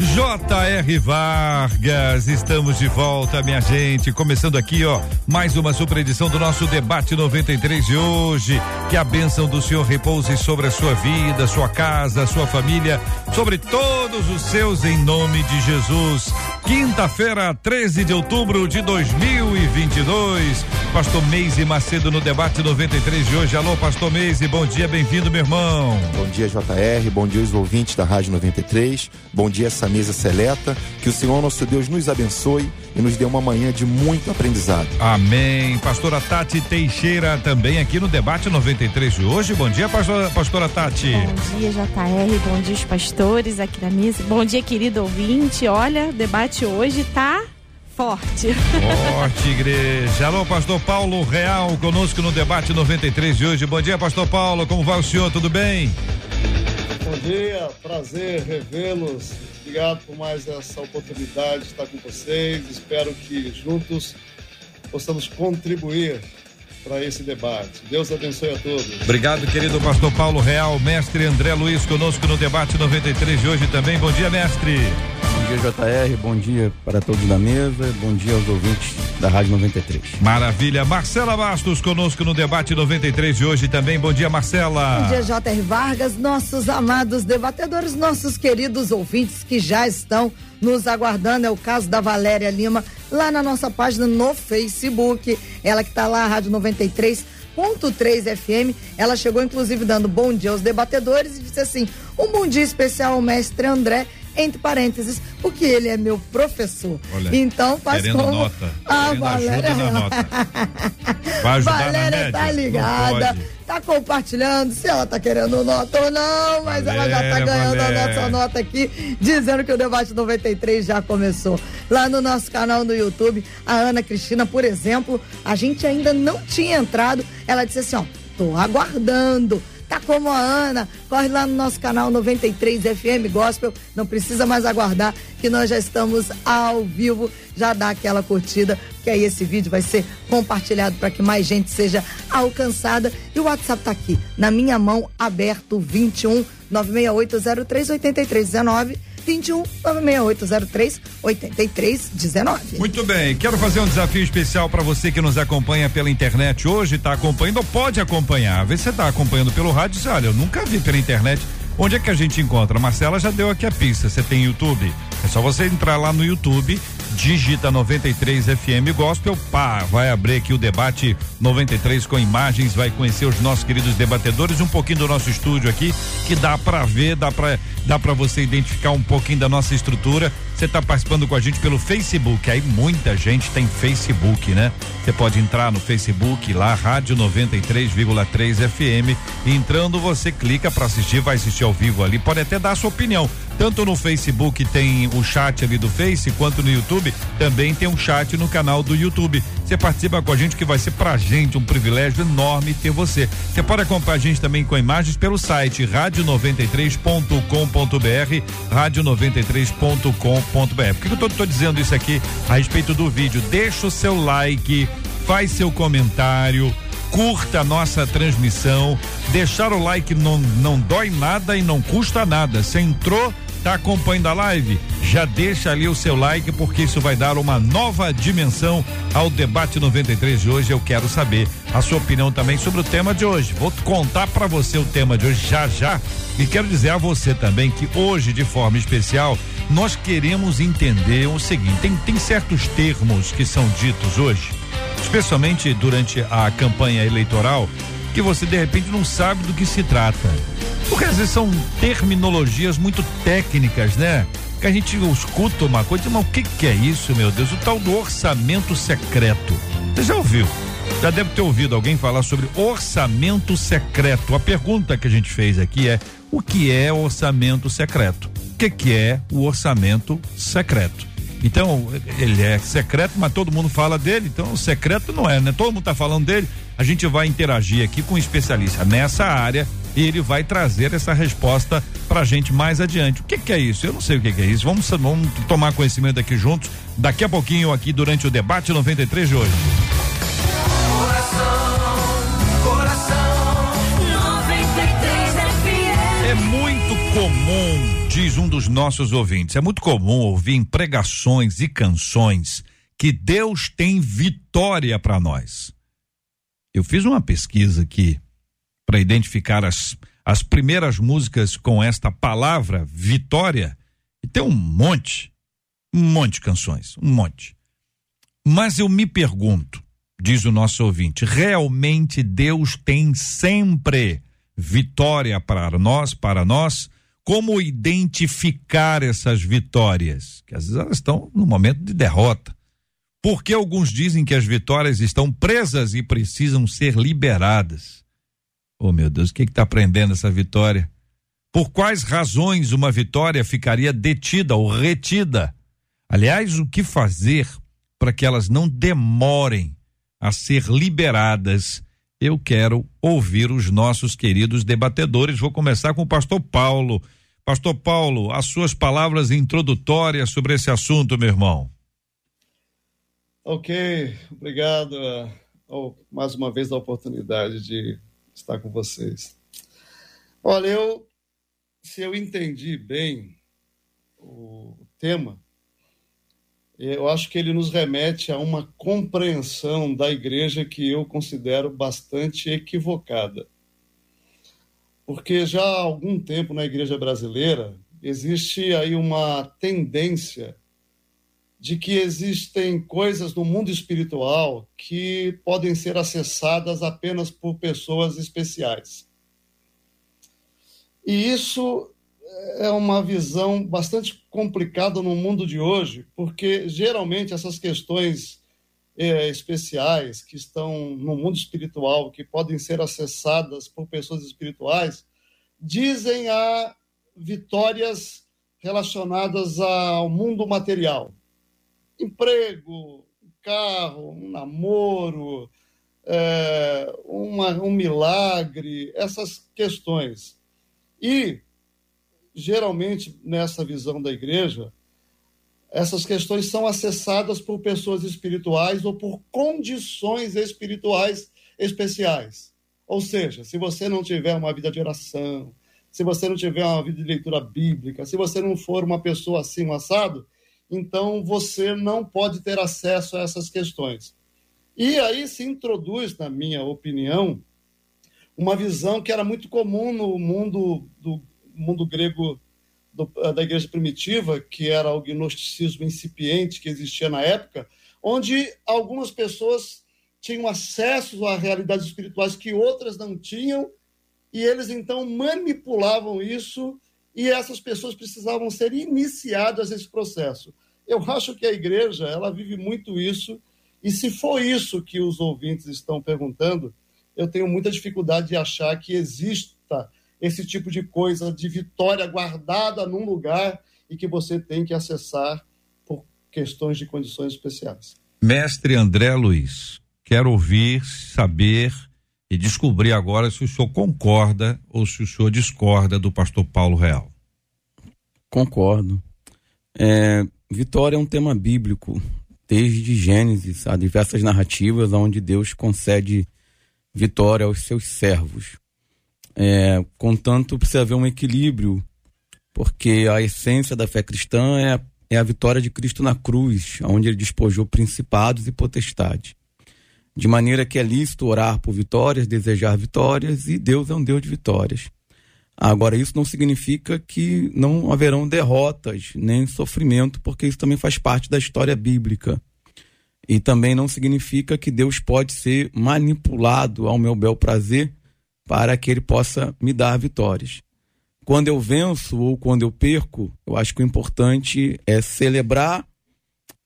J.R. Vargas, estamos de volta, minha gente. Começando aqui, ó, mais uma super edição do nosso debate 93 de hoje. Que a bênção do Senhor repouse sobre a sua vida, sua casa, sua família, sobre todos os seus, em nome de Jesus. Quinta-feira, 13 de outubro de 2022. Pastor Meise Macedo no debate 93 de hoje. Alô, Pastor Meise, bom dia, bem-vindo, meu irmão. Bom dia, JR, bom dia, os ouvintes da Rádio 93. Bom dia, essa mesa seleta. Que o Senhor nosso Deus nos abençoe e nos dê uma manhã de muito aprendizado. Amém. Pastora Tati Teixeira também aqui no debate 93 de hoje. Bom dia, pastora, pastora Tati. Bom dia, JR. Bom dia, os pastores aqui na mesa. Bom dia, querido ouvinte. Olha, o debate hoje tá forte. Forte, igreja. Alô, pastor Paulo Real, conosco no debate 93 de hoje. Bom dia, pastor Paulo. Como vai o senhor? Tudo bem? Bom dia, prazer revê-los. Obrigado por mais essa oportunidade de estar com vocês. Espero que juntos possamos contribuir para esse debate. Deus abençoe a todos. Obrigado, querido pastor Paulo Real. Mestre André Luiz conosco no debate 93 de hoje também. Bom dia, mestre. Bom dia, JR. Bom dia para todos na mesa. Bom dia aos ouvintes da Rádio 93. Maravilha. Marcela Bastos conosco no debate 93 de hoje também. Bom dia, Marcela. Bom dia, J.R. Vargas, nossos amados debatedores, nossos queridos ouvintes que já estão nos aguardando. É o caso da Valéria Lima, lá na nossa página no Facebook. Ela que está lá, Rádio 93.3 FM. Ela chegou, inclusive, dando bom dia aos debatedores e disse assim: um bom dia especial ao mestre André entre parênteses, porque ele é meu professor. Olha, então faz querendo como nota, a querendo Valéria. ajuda na nota. Vai ajudar Valéria tá ligada, tá compartilhando, se ela tá querendo nota ou não, mas ela já tá Valéria, ganhando a Valéria. nossa nota aqui, dizendo que o debate 93 já começou. Lá no nosso canal no YouTube, a Ana Cristina, por exemplo, a gente ainda não tinha entrado, ela disse assim, ó, tô aguardando. Tá como a Ana, corre lá no nosso canal 93 FM Gospel, não precisa mais aguardar que nós já estamos ao vivo, já dá aquela curtida, que aí esse vídeo vai ser compartilhado para que mais gente seja alcançada. E o WhatsApp tá aqui, na minha mão, aberto 21 96803 8319 21 96803 8319. Muito bem, quero fazer um desafio especial para você que nos acompanha pela internet hoje, está acompanhando ou pode acompanhar. Vê se você está acompanhando pelo rádio, olha, eu nunca vi pela internet. Onde é que a gente encontra? A Marcela já deu aqui a pista. Você tem YouTube? É só você entrar lá no YouTube, digita 93 FM Gospel, pá, vai abrir aqui o debate 93 com imagens, vai conhecer os nossos queridos debatedores, um pouquinho do nosso estúdio aqui, que dá para ver, dá para dá para você identificar um pouquinho da nossa estrutura. Você está participando com a gente pelo Facebook, aí muita gente tem Facebook, né? Você pode entrar no Facebook lá, Rádio 93,3 FM. Entrando, você clica para assistir, vai assistir ao vivo ali. Pode até dar a sua opinião. Tanto no Facebook tem o chat ali do Face, quanto no YouTube também tem um chat no canal do YouTube. Você participa com a gente, que vai ser pra gente um privilégio enorme ter você. Você pode acompanhar a gente também com imagens pelo site radio93.com.br, radio93.com.br. Por que eu tô, tô dizendo isso aqui a respeito do vídeo? Deixa o seu like, faz seu comentário, curta a nossa transmissão. Deixar o like não, não dói nada e não custa nada. Você entrou, tá acompanhando a live? Já deixa ali o seu like, porque isso vai dar uma nova dimensão ao debate 93 de hoje. Eu quero saber a sua opinião também sobre o tema de hoje. Vou contar para você o tema de hoje já já. E quero dizer a você também que hoje, de forma especial, nós queremos entender o seguinte: tem, tem certos termos que são ditos hoje especialmente durante a campanha eleitoral, que você de repente não sabe do que se trata. Porque às vezes são terminologias muito técnicas, né? Que a gente escuta uma coisa, mas o que, que é isso, meu Deus? O tal do orçamento secreto. Você já ouviu? Já deve ter ouvido alguém falar sobre orçamento secreto. A pergunta que a gente fez aqui é: o que é orçamento secreto? O que, que é o orçamento secreto? Então, ele é secreto, mas todo mundo fala dele, então secreto não é, né? Todo mundo está falando dele. A gente vai interagir aqui com um especialista nessa área e ele vai trazer essa resposta pra gente mais adiante. O que, que é isso? Eu não sei o que, que é isso. Vamos, vamos tomar conhecimento aqui juntos, daqui a pouquinho aqui durante o debate 93 de hoje. É muito comum, diz um dos nossos ouvintes, é muito comum ouvir em pregações e canções que Deus tem vitória para nós. Eu fiz uma pesquisa aqui para identificar as, as primeiras músicas com esta palavra vitória e tem um monte, um monte de canções, um monte. Mas eu me pergunto, diz o nosso ouvinte, realmente Deus tem sempre vitória para nós, para nós? Como identificar essas vitórias? Que às vezes elas estão no momento de derrota. Porque alguns dizem que as vitórias estão presas e precisam ser liberadas. Oh meu Deus, o que está prendendo essa vitória? Por quais razões uma vitória ficaria detida ou retida? Aliás, o que fazer para que elas não demorem a ser liberadas? Eu quero ouvir os nossos queridos debatedores. Vou começar com o pastor Paulo. Pastor Paulo, as suas palavras introdutórias sobre esse assunto, meu irmão. Ok, obrigado oh, mais uma vez a oportunidade de estar com vocês. Olha, eu, se eu entendi bem o tema, eu acho que ele nos remete a uma compreensão da igreja que eu considero bastante equivocada. Porque já há algum tempo na igreja brasileira existe aí uma tendência de que existem coisas no mundo espiritual que podem ser acessadas apenas por pessoas especiais. E isso é uma visão bastante complicada no mundo de hoje, porque geralmente essas questões é, especiais que estão no mundo espiritual, que podem ser acessadas por pessoas espirituais, dizem a vitórias relacionadas ao mundo material emprego, carro, um namoro, é, uma, um milagre, essas questões. E, geralmente, nessa visão da igreja, essas questões são acessadas por pessoas espirituais ou por condições espirituais especiais. Ou seja, se você não tiver uma vida de oração, se você não tiver uma vida de leitura bíblica, se você não for uma pessoa assim, um assado, então você não pode ter acesso a essas questões. E aí se introduz, na minha opinião, uma visão que era muito comum no mundo do mundo grego do, da igreja primitiva, que era o gnosticismo incipiente que existia na época, onde algumas pessoas tinham acesso a realidades espirituais que outras não tinham, e eles então manipulavam isso e essas pessoas precisavam ser iniciadas nesse processo. Eu acho que a igreja, ela vive muito isso, e se for isso que os ouvintes estão perguntando, eu tenho muita dificuldade de achar que exista esse tipo de coisa de vitória guardada num lugar e que você tem que acessar por questões de condições especiais. Mestre André Luiz, quero ouvir, saber e descobrir agora se o senhor concorda ou se o senhor discorda do pastor Paulo Real. Concordo. É, vitória é um tema bíblico, desde Gênesis, há diversas narrativas onde Deus concede vitória aos seus servos. É, contanto, precisa haver um equilíbrio, porque a essência da fé cristã é, é a vitória de Cristo na cruz, onde ele despojou principados e potestades de maneira que é lícito orar por vitórias, desejar vitórias, e Deus é um Deus de vitórias. Agora, isso não significa que não haverão derrotas, nem sofrimento, porque isso também faz parte da história bíblica. E também não significa que Deus pode ser manipulado ao meu bel prazer para que ele possa me dar vitórias. Quando eu venço ou quando eu perco, eu acho que o importante é celebrar,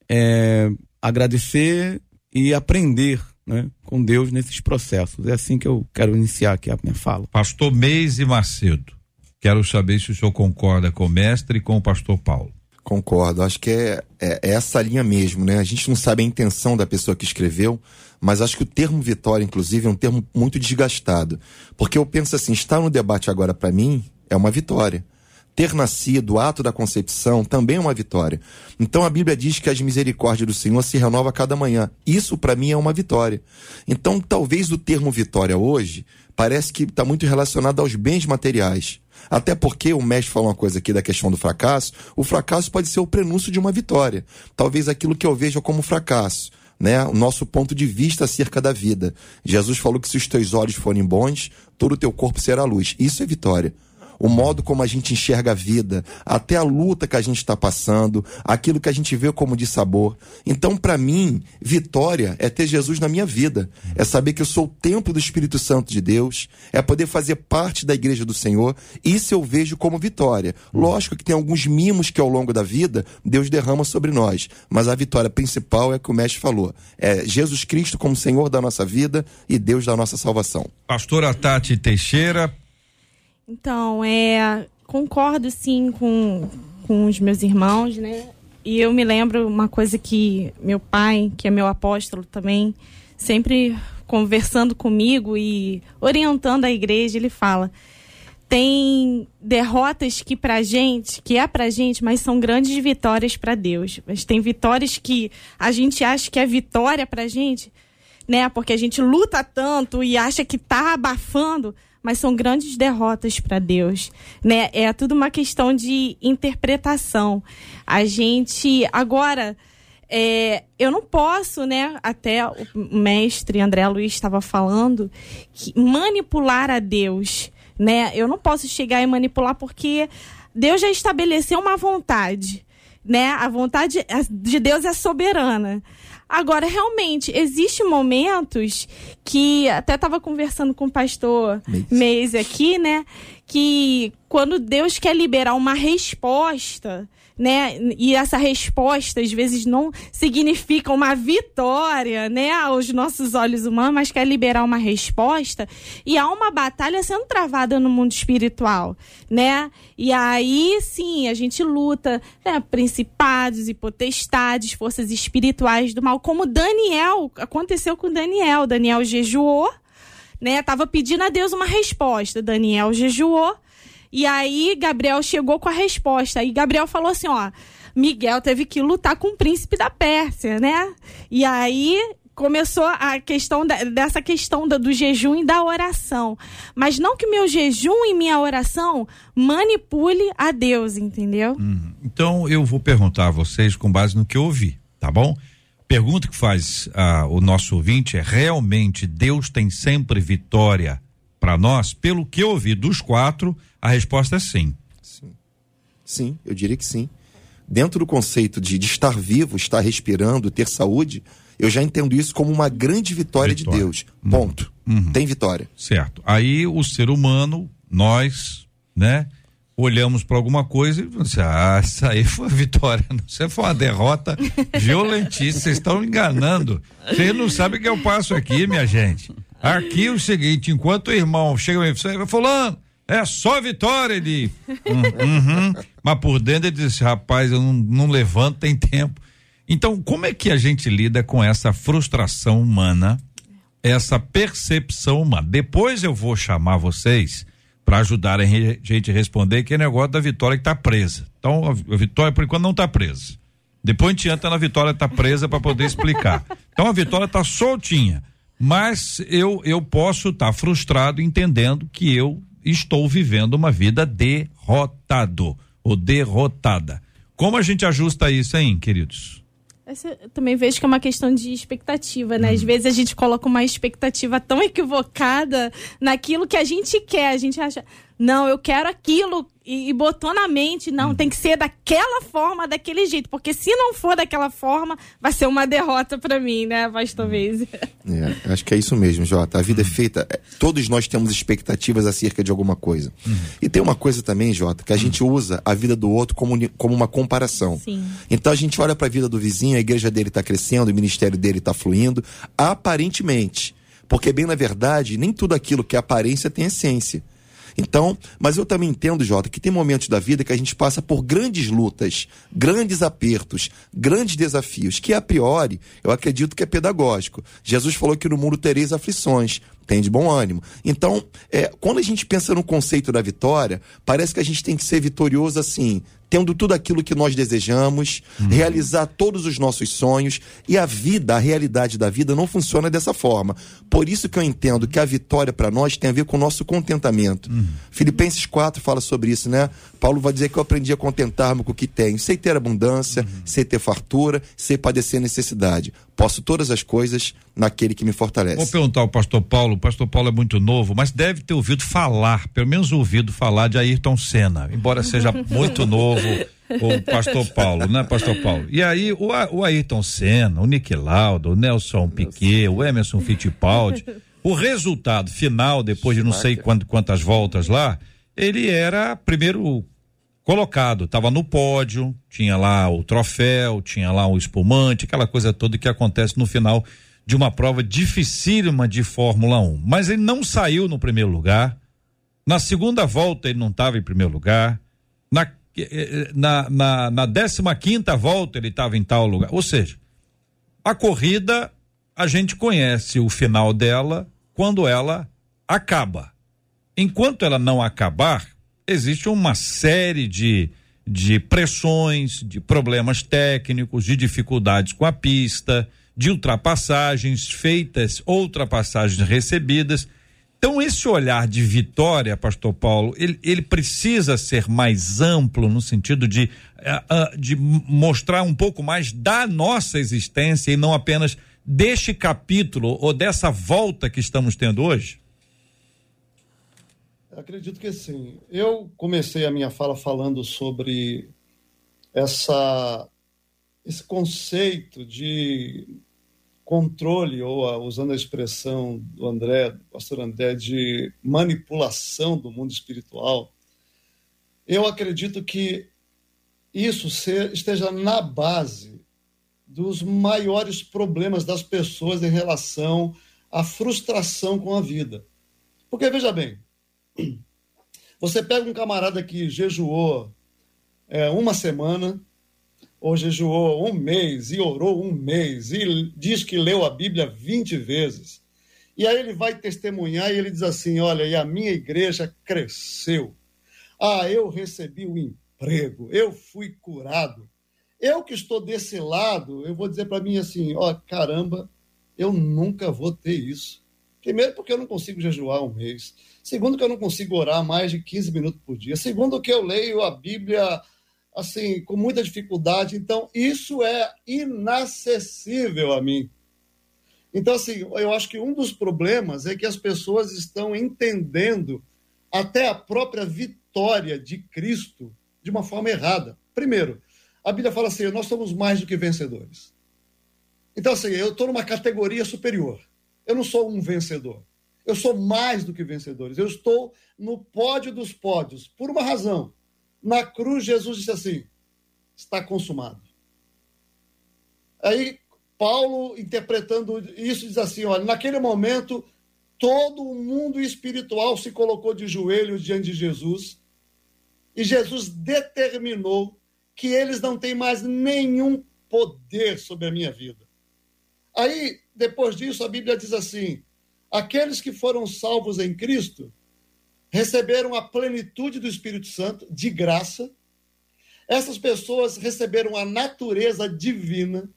é, agradecer e aprender né, com Deus nesses processos. É assim que eu quero iniciar aqui a minha fala. Pastor Meise Macedo, quero saber se o senhor concorda com o mestre e com o pastor Paulo. Concordo, acho que é, é, é essa linha mesmo, né? A gente não sabe a intenção da pessoa que escreveu, mas acho que o termo vitória, inclusive, é um termo muito desgastado. Porque eu penso assim, estar no debate agora, para mim, é uma vitória. Ter nascido, o ato da concepção, também é uma vitória. Então a Bíblia diz que as misericórdias do Senhor se renovam a cada manhã. Isso, para mim, é uma vitória. Então, talvez o termo vitória hoje parece que está muito relacionado aos bens materiais. Até porque o mestre falou uma coisa aqui da questão do fracasso. O fracasso pode ser o prenúncio de uma vitória. Talvez aquilo que eu veja como fracasso. Né, o nosso ponto de vista acerca da vida. Jesus falou que se os teus olhos forem bons, todo o teu corpo será luz. Isso é vitória o modo como a gente enxerga a vida, até a luta que a gente está passando, aquilo que a gente vê como de sabor. Então, para mim, vitória é ter Jesus na minha vida, é saber que eu sou o templo do Espírito Santo de Deus, é poder fazer parte da igreja do Senhor. Isso eu vejo como vitória. Lógico que tem alguns mimos que ao longo da vida Deus derrama sobre nós, mas a vitória principal é que o mestre falou: é Jesus Cristo como Senhor da nossa vida e Deus da nossa salvação. Pastora Tati Teixeira, então, é, concordo sim com, com os meus irmãos, né? E eu me lembro uma coisa que meu pai, que é meu apóstolo também, sempre conversando comigo e orientando a igreja, ele fala: tem derrotas que pra gente, que é pra gente, mas são grandes vitórias para Deus. Mas tem vitórias que a gente acha que é vitória pra gente, né? Porque a gente luta tanto e acha que tá abafando, mas são grandes derrotas para Deus, né? É tudo uma questão de interpretação. A gente agora é, eu não posso, né? Até o mestre André Luiz estava falando que manipular a Deus, né? Eu não posso chegar e manipular porque Deus já estabeleceu uma vontade, né? A vontade de Deus é soberana. Agora, realmente, existem momentos que até estava conversando com o pastor Meise aqui, né? Que quando Deus quer liberar uma resposta, né? E essa resposta às vezes não significa uma vitória, né, aos nossos olhos humanos, mas quer liberar uma resposta. E há uma batalha sendo travada no mundo espiritual, né? E aí, sim, a gente luta, né, principados e potestades, forças espirituais do mal, como Daniel, aconteceu com Daniel. Daniel jejuou, né? Tava pedindo a Deus uma resposta. Daniel jejuou e aí Gabriel chegou com a resposta. E Gabriel falou assim, ó, Miguel teve que lutar com o príncipe da Pérsia, né? E aí começou a questão da, dessa questão da, do jejum e da oração. Mas não que meu jejum e minha oração manipule a Deus, entendeu? Hum, então eu vou perguntar a vocês com base no que eu ouvi, tá bom? Pergunta que faz ah, o nosso ouvinte é: realmente Deus tem sempre vitória para nós? Pelo que eu ouvi dos quatro, a resposta é sim. Sim, sim eu diria que sim. Dentro do conceito de, de estar vivo, estar respirando, ter saúde, eu já entendo isso como uma grande vitória, vitória. de Deus. Uhum. Ponto. Uhum. Tem vitória. Certo. Aí o ser humano, nós, né? Olhamos para alguma coisa e assim, ah, isso aí foi uma vitória, isso foi uma derrota violentíssima, vocês estão enganando. Vocês não sabem o que eu passo aqui, minha gente. Aqui o seguinte, enquanto o irmão chega e fala, fulano, é só vitória, ele. uhum. Mas por dentro ele disse, rapaz, eu não, não levanto, tem tempo. Então, como é que a gente lida com essa frustração humana, essa percepção humana? Depois eu vou chamar vocês para ajudarem a gente a responder que é negócio da Vitória que está presa. Então, a Vitória, por enquanto, não está presa. Depois a gente entra na Vitória está presa para poder explicar. Então, a Vitória está soltinha. Mas eu, eu posso estar tá frustrado entendendo que eu estou vivendo uma vida derrotado ou derrotada. Como a gente ajusta isso, hein, queridos? Essa, eu também vejo que é uma questão de expectativa, né? Hum. Às vezes a gente coloca uma expectativa tão equivocada naquilo que a gente quer. A gente acha, não, eu quero aquilo e, e botou na mente, não, uhum. tem que ser daquela forma, daquele jeito, porque se não for daquela forma, vai ser uma derrota para mim, né, pastor Veze? É, acho que é isso mesmo, Jota. A vida é uhum. é feita, todos nós temos expectativas acerca de alguma coisa. Uhum. E tem uma coisa também, Jota, que a gente usa a vida do outro como, como uma comparação. Sim. Então a gente olha para a vida do vizinho, a igreja dele está crescendo, o ministério dele está fluindo, aparentemente. Porque, bem na verdade, nem tudo aquilo que é aparência tem essência. Então, mas eu também entendo, Jota, que tem momentos da vida que a gente passa por grandes lutas, grandes apertos, grandes desafios, que a priori eu acredito que é pedagógico. Jesus falou que no mundo tereis aflições, tem de bom ânimo. Então, é, quando a gente pensa no conceito da vitória, parece que a gente tem que ser vitorioso assim, tendo tudo aquilo que nós desejamos, uhum. realizar todos os nossos sonhos. E a vida, a realidade da vida não funciona dessa forma. Por isso que eu entendo que a vitória para nós tem a ver com o nosso contentamento. Uhum. Filipenses 4 fala sobre isso, né? Paulo vai dizer que eu aprendi a contentar-me com o que tenho. Sei ter abundância, uhum. sei ter fartura, sei padecer necessidade. Posso todas as coisas naquele que me fortalece. Vou perguntar ao pastor Paulo. O pastor Paulo é muito novo, mas deve ter ouvido falar, pelo menos ouvido falar de Ayrton Senna, embora seja muito novo o pastor Paulo, né, pastor Paulo? E aí, o, o Ayrton Senna, o Nick Lauda, o Nelson Piquet, o Emerson Fittipaldi, o resultado final, depois de não sei quant, quantas voltas lá, ele era primeiro colocado, estava no pódio, tinha lá o troféu, tinha lá o espumante, aquela coisa toda que acontece no final de uma prova dificílima de Fórmula 1. Mas ele não saiu no primeiro lugar. Na segunda volta ele não estava em primeiro lugar. Na na, na, na 15 quinta volta ele estava em tal lugar. Ou seja, a corrida a gente conhece o final dela quando ela acaba. Enquanto ela não acabar, existe uma série de, de pressões, de problemas técnicos, de dificuldades com a pista, de ultrapassagens feitas, ultrapassagens recebidas. Então, esse olhar de vitória, Pastor Paulo, ele, ele precisa ser mais amplo no sentido de, uh, uh, de mostrar um pouco mais da nossa existência e não apenas deste capítulo ou dessa volta que estamos tendo hoje? Acredito que sim. Eu comecei a minha fala falando sobre essa, esse conceito de controle, ou usando a expressão do André, do pastor André, de manipulação do mundo espiritual, eu acredito que isso esteja na base dos maiores problemas das pessoas em relação à frustração com a vida. Porque, veja bem, você pega um camarada que jejuou é, uma semana, ou jejuou um mês e orou um mês e diz que leu a Bíblia 20 vezes. E aí ele vai testemunhar e ele diz assim: Olha, e a minha igreja cresceu. Ah, eu recebi o um emprego, eu fui curado. Eu que estou desse lado, eu vou dizer para mim assim: Ó, oh, caramba, eu nunca vou ter isso. Primeiro, porque eu não consigo jejuar um mês. Segundo, que eu não consigo orar mais de 15 minutos por dia. Segundo, que eu leio a Bíblia assim, com muita dificuldade. Então, isso é inacessível a mim. Então, assim, eu acho que um dos problemas é que as pessoas estão entendendo até a própria vitória de Cristo de uma forma errada. Primeiro, a Bíblia fala assim: nós somos mais do que vencedores. Então, assim, eu estou numa categoria superior. Eu não sou um vencedor. Eu sou mais do que vencedores. Eu estou no pódio dos pódios, por uma razão. Na cruz, Jesus disse assim: está consumado. Aí, Paulo, interpretando isso, diz assim: olha, naquele momento, todo o mundo espiritual se colocou de joelhos diante de Jesus, e Jesus determinou que eles não têm mais nenhum poder sobre a minha vida. Aí, depois disso, a Bíblia diz assim: aqueles que foram salvos em Cristo receberam a plenitude do Espírito Santo de graça. Essas pessoas receberam a natureza divina.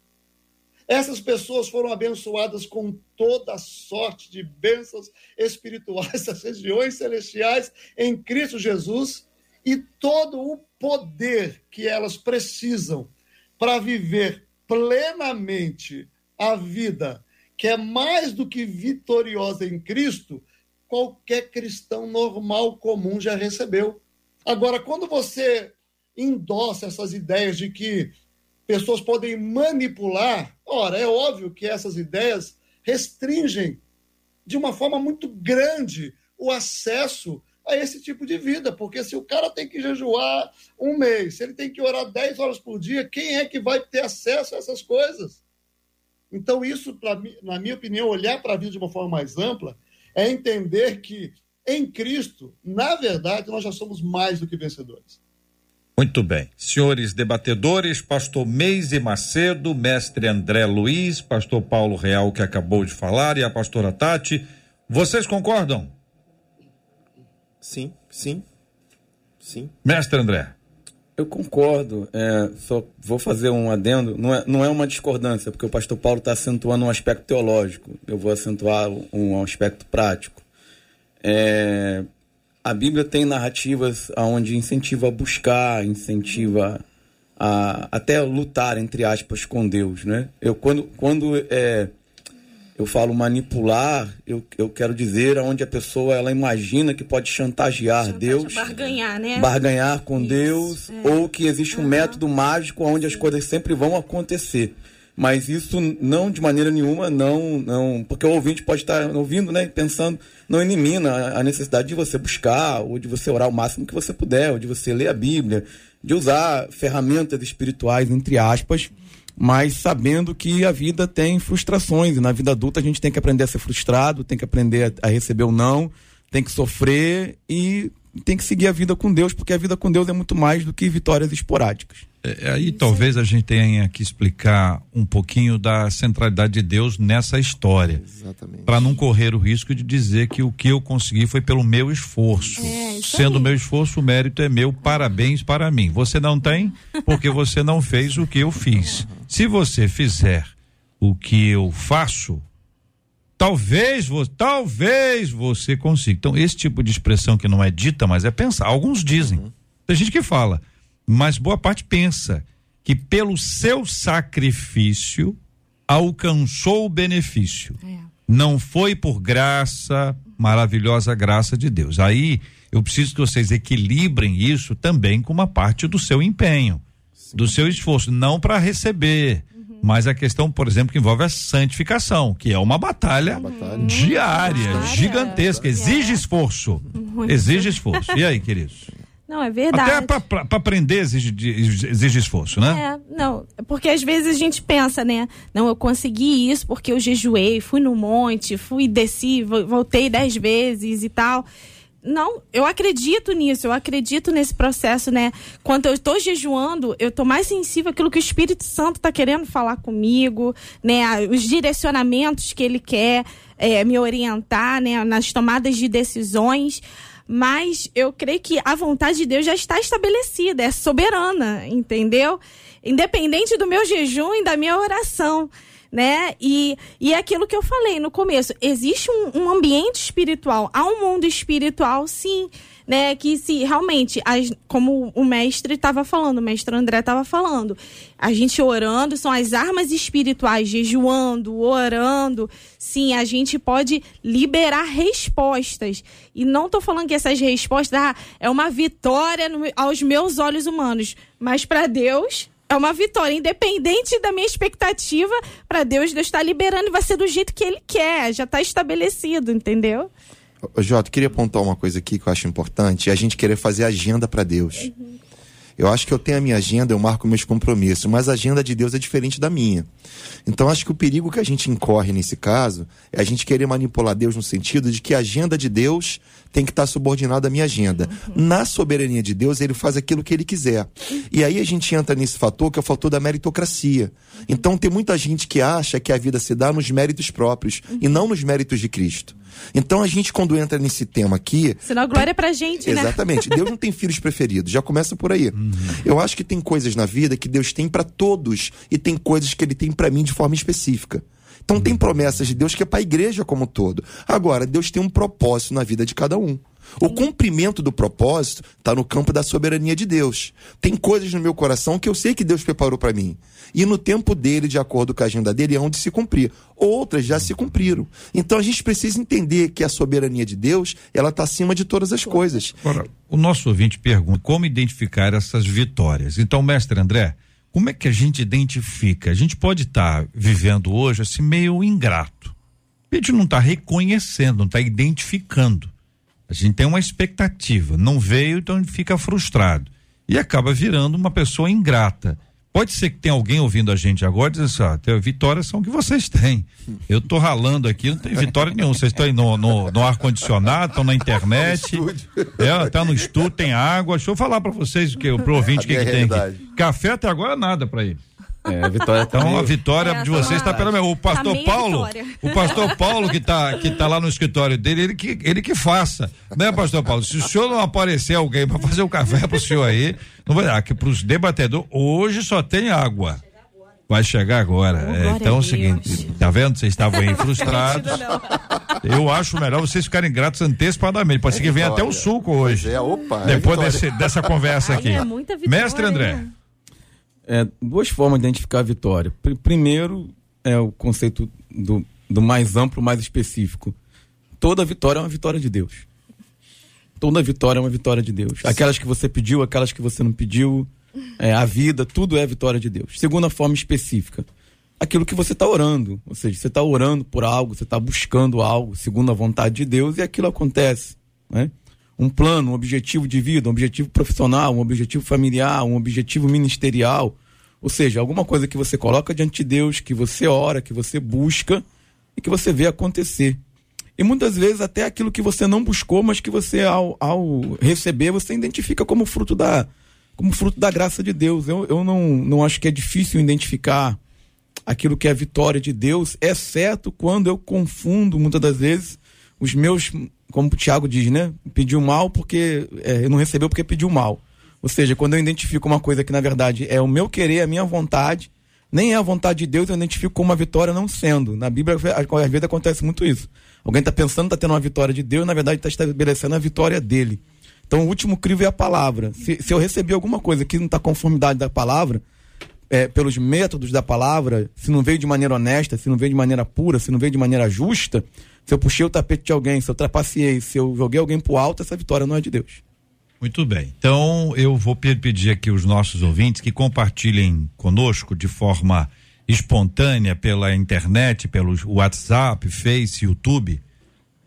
Essas pessoas foram abençoadas com toda sorte de bênçãos espirituais das regiões celestiais em Cristo Jesus e todo o poder que elas precisam para viver plenamente a vida que é mais do que vitoriosa em Cristo qualquer cristão normal, comum já recebeu. Agora, quando você endossa essas ideias de que pessoas podem manipular, ora, é óbvio que essas ideias restringem de uma forma muito grande o acesso a esse tipo de vida, porque se o cara tem que jejuar um mês, se ele tem que orar 10 horas por dia, quem é que vai ter acesso a essas coisas? Então, isso, pra, na minha opinião, olhar para a vida de uma forma mais ampla é entender que em Cristo, na verdade, nós já somos mais do que vencedores. Muito bem. Senhores debatedores, pastor Meise Macedo, mestre André Luiz, pastor Paulo Real, que acabou de falar, e a pastora Tati, vocês concordam? Sim, sim, sim. Mestre André. Eu concordo, é, só vou fazer um adendo, não é, não é uma discordância, porque o pastor Paulo está acentuando um aspecto teológico, eu vou acentuar um aspecto prático. É, a Bíblia tem narrativas onde incentiva a buscar, incentiva a até lutar, entre aspas, com Deus, né? Eu, quando, quando é, eu falo manipular, eu, eu quero dizer onde a pessoa ela imagina que pode chantagear Deus, barganhar, né? barganhar com Isso, Deus, é. ou que existe um método mágico onde as coisas sempre vão acontecer. Mas isso não de maneira nenhuma, não, não, porque o ouvinte pode estar ouvindo, né, pensando, não elimina a- a necessidade de você buscar, ou de você orar o máximo que você puder, ou de você ler a Bíblia, de usar ferramentas espirituais, entre aspas, mas sabendo que a vida tem frustrações, e na vida adulta a gente tem que aprender a ser frustrado, tem que aprender a, a receber o não, tem que sofrer e tem que seguir a vida com Deus, porque a vida com Deus é muito mais do que vitórias esporádicas. É, aí talvez a gente tenha que explicar um pouquinho da centralidade de Deus nessa história. Exatamente. Para não correr o risco de dizer que o que eu consegui foi pelo meu esforço. É, isso Sendo aí. meu esforço, o mérito é meu. Parabéns para mim. Você não tem porque você não fez o que eu fiz. Se você fizer o que eu faço, talvez, talvez você consiga. Então, esse tipo de expressão que não é dita, mas é pensar. Alguns dizem. Tem gente que fala, mas boa parte pensa que pelo seu sacrifício alcançou o benefício. É. Não foi por graça, maravilhosa graça de Deus. Aí eu preciso que vocês equilibrem isso também com uma parte do seu empenho, do seu esforço, não para receber, mas a questão, por exemplo, que envolve a santificação, que é uma batalha, batalha. diária, Diária. gigantesca, exige esforço. Exige esforço. E aí, queridos? Não, é verdade. Até para aprender exige, exige esforço, né? É, não, porque às vezes a gente pensa, né? Não, eu consegui isso porque eu jejuei, fui no monte, fui, desci, vo- voltei dez vezes e tal. Não, eu acredito nisso, eu acredito nesse processo, né? Quando eu estou jejuando, eu estou mais sensível àquilo que o Espírito Santo está querendo falar comigo, né? Os direcionamentos que ele quer é, me orientar, né? Nas tomadas de decisões. Mas eu creio que a vontade de Deus já está estabelecida, é soberana, entendeu? Independente do meu jejum e da minha oração, né? E, e é aquilo que eu falei no começo, existe um, um ambiente espiritual, há um mundo espiritual, sim, né? Que se realmente, as, como o mestre estava falando, o mestre André estava falando, a gente orando, são as armas espirituais, jejuando, orando, sim, a gente pode liberar respostas. E não tô falando que essas respostas ah, é uma vitória no- aos meus olhos humanos, mas para Deus é uma vitória, independente da minha expectativa, para Deus, Deus está liberando e vai ser do jeito que Ele quer, já está estabelecido, entendeu? Jota, queria apontar uma coisa aqui que eu acho importante, é a gente querer fazer agenda para Deus. Eu acho que eu tenho a minha agenda, eu marco meus compromissos, mas a agenda de Deus é diferente da minha. Então acho que o perigo que a gente incorre nesse caso é a gente querer manipular Deus no sentido de que a agenda de Deus tem que estar subordinada à minha agenda. Na soberania de Deus, ele faz aquilo que ele quiser. E aí a gente entra nesse fator que é o fator da meritocracia. Então tem muita gente que acha que a vida se dá nos méritos próprios e não nos méritos de Cristo. Então a gente, quando entra nesse tema aqui, Senão a glória é pra gente, né? Exatamente. Deus não tem filhos preferidos. Já começa por aí. Eu acho que tem coisas na vida que Deus tem para todos e tem coisas que ele tem para mim de forma específica. Então tem promessas de Deus que é para a igreja como um todo. Agora, Deus tem um propósito na vida de cada um. O cumprimento do propósito está no campo da soberania de Deus. Tem coisas no meu coração que eu sei que Deus preparou para mim. E no tempo dele, de acordo com a agenda dele, é onde se cumprir. Outras já se cumpriram. Então a gente precisa entender que a soberania de Deus, ela está acima de todas as coisas. Agora, o nosso ouvinte pergunta como identificar essas vitórias. Então, mestre André, como é que a gente identifica? A gente pode estar tá vivendo hoje assim meio ingrato. A gente não está reconhecendo, não está identificando. A gente tem uma expectativa, não veio, então fica frustrado. E acaba virando uma pessoa ingrata. Pode ser que tenha alguém ouvindo a gente agora dizendo assim, ah, vitórias são que vocês têm. Eu tô ralando aqui, não tem vitória nenhuma. Vocês estão aí no, no, no ar-condicionado, estão na internet. é, tá no estúdio, tem água. Deixa eu falar para vocês, o que, pro ouvinte, o que, que tem aqui. Café até agora nada para ele. É, a vitória tá Então a vitória é, de vocês está pela O pastor tá Paulo, o pastor Paulo que está que tá lá no escritório dele, ele que ele que faça, né, pastor Paulo? Se o senhor não aparecer alguém para fazer o um café para o senhor aí, não vai dar que para os debatedores hoje só tem água. Vai chegar agora. Oh, é, então é o seguinte, tá vendo? Vocês estavam aí frustrados. Eu acho melhor vocês ficarem gratos antecipadamente. Pode ser que venha até o suco hoje. É, opa, é depois desse, dessa conversa aqui. Ai, é Mestre André. É, duas formas de identificar a vitória. Primeiro é o conceito do, do mais amplo, mais específico. Toda vitória é uma vitória de Deus. Toda vitória é uma vitória de Deus. Aquelas que você pediu, aquelas que você não pediu, é, a vida, tudo é vitória de Deus. Segunda forma específica, aquilo que você está orando. Ou seja, você está orando por algo, você está buscando algo segundo a vontade de Deus e aquilo acontece. Né? Um plano, um objetivo de vida, um objetivo profissional, um objetivo familiar, um objetivo ministerial. Ou seja, alguma coisa que você coloca diante de Deus, que você ora, que você busca e que você vê acontecer. E muitas vezes até aquilo que você não buscou, mas que você, ao, ao receber, você identifica como fruto da, como fruto da graça de Deus. Eu, eu não, não acho que é difícil identificar aquilo que é a vitória de Deus, exceto quando eu confundo, muitas das vezes, os meus como o Tiago diz, né? Pediu mal porque é, não recebeu porque pediu mal. Ou seja, quando eu identifico uma coisa que na verdade é o meu querer, a minha vontade, nem é a vontade de Deus, eu identifico como uma vitória não sendo. Na Bíblia, às vezes acontece muito isso. Alguém está pensando, está tendo uma vitória de Deus, na verdade está estabelecendo a vitória dele. Então o último crivo é a palavra. Se, se eu receber alguma coisa que não está conformidade da palavra, é, pelos métodos da palavra, se não veio de maneira honesta, se não veio de maneira pura, se não veio de maneira justa, se eu puxei o tapete de alguém, se eu trapaceei, se eu joguei alguém pro alto, essa vitória não é de Deus. Muito bem. Então, eu vou pedir aqui os nossos ouvintes que compartilhem conosco de forma espontânea pela internet, pelo WhatsApp, Face, YouTube.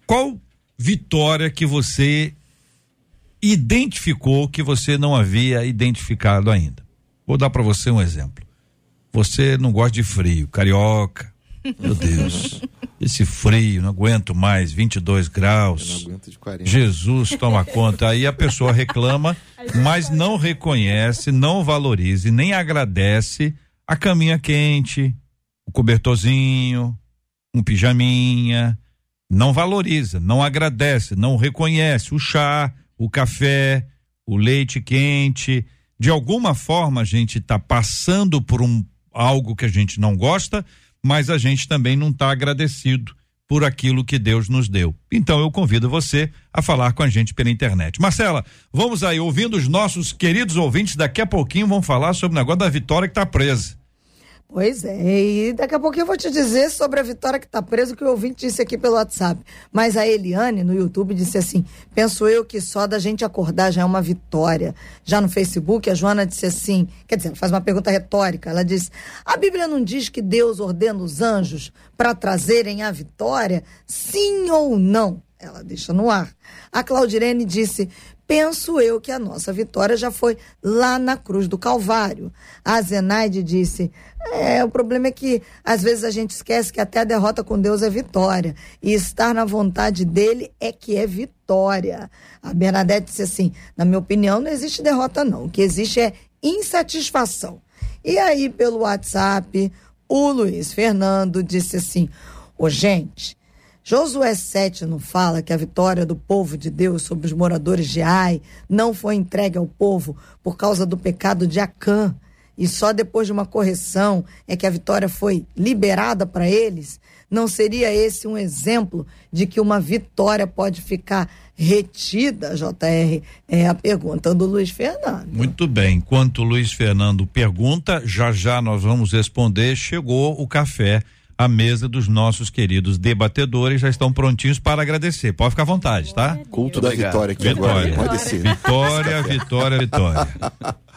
Qual vitória que você identificou que você não havia identificado ainda? Vou dar para você um exemplo. Você não gosta de frio, carioca. Meu Deus. Esse frio, não aguento mais, 22 graus. Eu não aguento de 40. Jesus toma conta. Aí a pessoa reclama, mas não reconhece, não valoriza, nem agradece a caminha quente, o cobertorzinho, um pijaminha. Não valoriza, não agradece, não reconhece o chá, o café, o leite quente. De alguma forma a gente está passando por um algo que a gente não gosta mas a gente também não está agradecido por aquilo que Deus nos deu. Então eu convido você a falar com a gente pela internet. Marcela, vamos aí ouvindo os nossos queridos ouvintes, daqui a pouquinho vão falar sobre o negócio da Vitória que está presa. Pois é, e daqui a pouquinho eu vou te dizer sobre a Vitória que está presa, que o ouvinte disse aqui pelo WhatsApp. Mas a Eliane, no YouTube, disse assim: penso eu que só da gente acordar já é uma vitória. Já no Facebook, a Joana disse assim: quer dizer, faz uma pergunta retórica. Ela diz: a Bíblia não diz que Deus ordena os anjos para trazerem a vitória? Sim ou não? Ela deixa no ar. A Claudirene disse: penso eu que a nossa vitória já foi lá na cruz do Calvário. A Zenaide disse: é, o problema é que às vezes a gente esquece que até a derrota com Deus é vitória. E estar na vontade dele é que é vitória. A Bernadette disse assim: na minha opinião, não existe derrota, não. O que existe é insatisfação. E aí, pelo WhatsApp, o Luiz Fernando disse assim: Ô, gente, Josué 7 não fala que a vitória do povo de Deus sobre os moradores de Ai não foi entregue ao povo por causa do pecado de Acã. e só depois de uma correção é que a vitória foi liberada para eles, não seria esse um exemplo de que uma vitória pode ficar retida, JR? É a pergunta do Luiz Fernando. Muito bem. Enquanto o Luiz Fernando pergunta, já já nós vamos responder. Chegou o café à mesa dos nossos queridos debatedores, já estão prontinhos para agradecer. Pode ficar à vontade, tá? Culto da vitória aqui Vitória. agora. Pode ser. Vitória, vitória, vitória.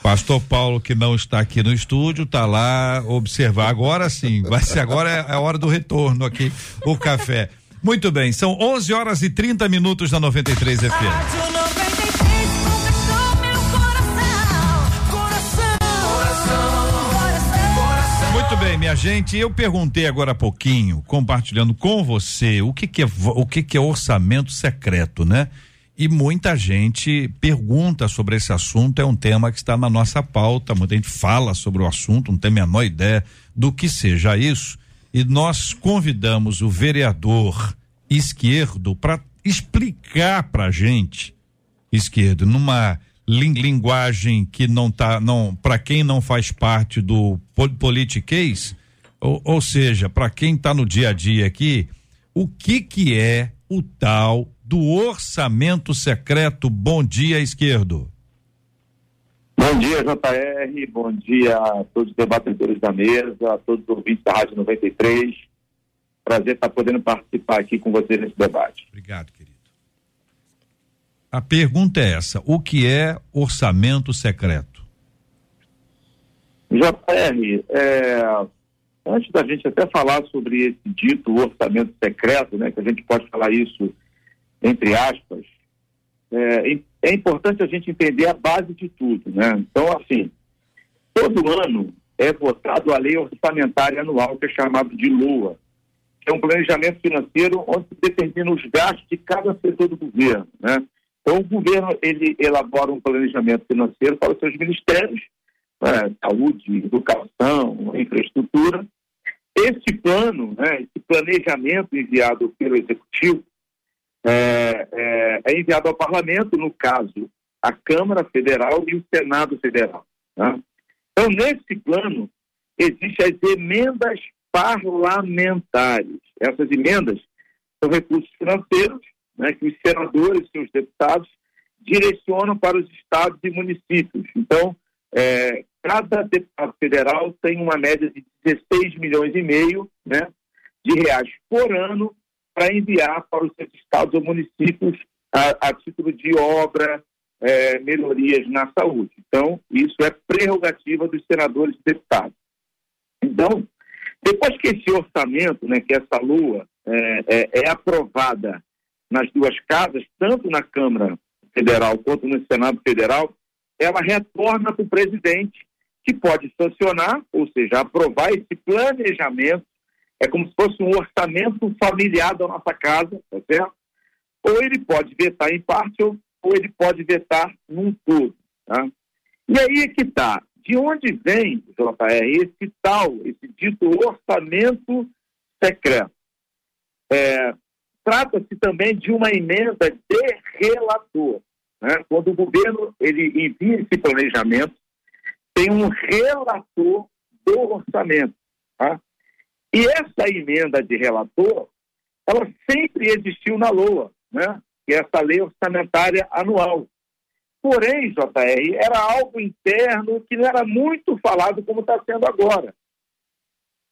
Pastor Paulo, que não está aqui no estúdio, está lá observar. Agora sim, vai ser agora é a hora do retorno aqui, o café. Muito bem, são 11 horas e 30 minutos da 93 FM. Minha gente, eu perguntei agora há pouquinho, compartilhando com você, o que que é, o que que é orçamento secreto, né? E muita gente pergunta sobre esse assunto, é um tema que está na nossa pauta, muita gente fala sobre o assunto, não tem a menor ideia do que seja isso. E nós convidamos o vereador esquerdo para explicar pra gente esquerdo numa linguagem que não tá não para quem não faz parte do pol- politiquês ou, ou seja para quem está no dia a dia aqui o que que é o tal do orçamento secreto bom dia esquerdo Bom dia, JR. Bom dia a todos os debatedores da mesa, a todos os ouvintes da Rádio 93. Prazer estar podendo participar aqui com vocês nesse debate. obrigado querido a pergunta é essa o que é orçamento secreto JR, é, antes da gente até falar sobre esse dito orçamento secreto, né, que a gente pode falar isso entre aspas, é, é importante a gente entender a base de tudo, né? Então, assim, todo ano é votado a lei orçamentária anual, que é chamado de LOA, que é um planejamento financeiro onde se determina os gastos de cada setor do governo, né? Então, o governo, ele elabora um planejamento financeiro para os seus ministérios, né? saúde, educação, infraestrutura. Esse plano, né, esse planejamento enviado pelo Executivo, é, é, é enviado ao Parlamento, no caso, a Câmara Federal e o Senado Federal. né? Então, nesse plano, existem as emendas parlamentares. Essas emendas são recursos financeiros né, que os senadores e os deputados direcionam para os estados e municípios. Então, é, cada deputado federal tem uma média de 16 milhões e meio né, de reais por ano para enviar para os seus estados ou municípios a, a título de obra, é, melhorias na saúde. Então, isso é prerrogativa dos senadores e deputados. Então, depois que esse orçamento, né, que essa lua é, é, é aprovada nas duas casas, tanto na Câmara Federal quanto no Senado Federal, ela retorna para o presidente, que pode sancionar, ou seja, aprovar esse planejamento é como se fosse um orçamento familiar da nossa casa, tá certo? Ou ele pode vetar em parte, ou, ele pode vetar num todo, tá? E aí é que tá. De onde vem, JR, esse tal, esse dito orçamento secreto? É, Trata-se também de uma emenda de relator. Né? Quando o governo ele envia esse planejamento, tem um relator do orçamento. Tá? E essa emenda de relator, ela sempre existiu na LOA, né? que é essa lei orçamentária anual. Porém, JR, era algo interno que não era muito falado como está sendo agora.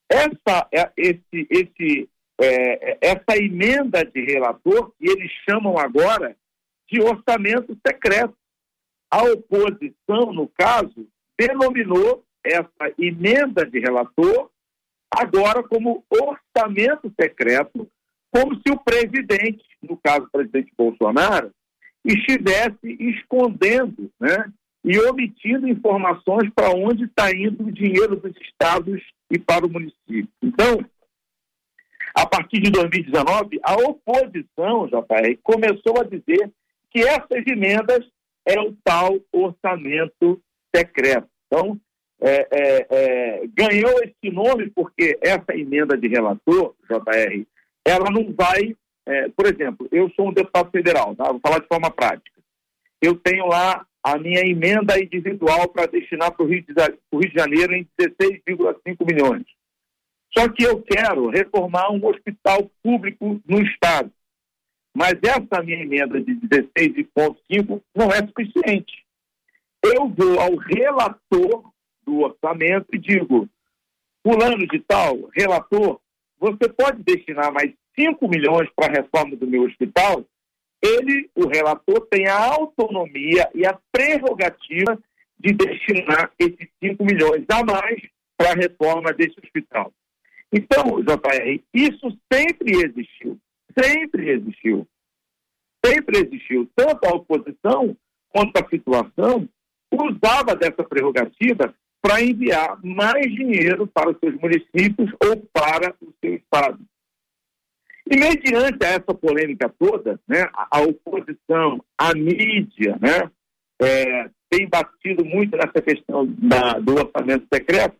Essa, é- esse, esse, é, essa emenda de relator, que eles chamam agora de orçamento secreto. A oposição, no caso, denominou essa emenda de relator agora como orçamento secreto, como se o presidente, no caso o presidente Bolsonaro, estivesse escondendo né, e omitindo informações para onde está indo o dinheiro dos estados e para o município. Então, a partir de 2019, a oposição, JR, começou a dizer que essas emendas é o tal orçamento secreto. Então, é, é, é, ganhou esse nome porque essa emenda de relator, JR, ela não vai. é, por exemplo, eu sou um deputado federal, tá? vou falar de forma prática. Eu tenho lá a minha emenda individual para destinar para o Rio, de Janeiro em 16,5 milhões. Só que eu quero reformar um hospital público no Estado. Mas essa minha emenda de 16,5 não é suficiente. Eu vou ao relator do orçamento e digo, fulano de tal, relator, você pode destinar mais 5 milhões para a reforma do meu hospital? Ele, o relator, tem a autonomia e a prerrogativa de destinar esses 5 milhões a mais para a reforma desse hospital. Então, JR, isso sempre existiu. Sempre existiu. Sempre existiu. Tanto a oposição quanto a situação usava dessa prerrogativa para enviar mais dinheiro para os seus municípios ou para o seu estado. E mediante essa polêmica toda, né, a, oposição, a mídia, né, é, tem batido muito nessa questão da- do orçamento secreto.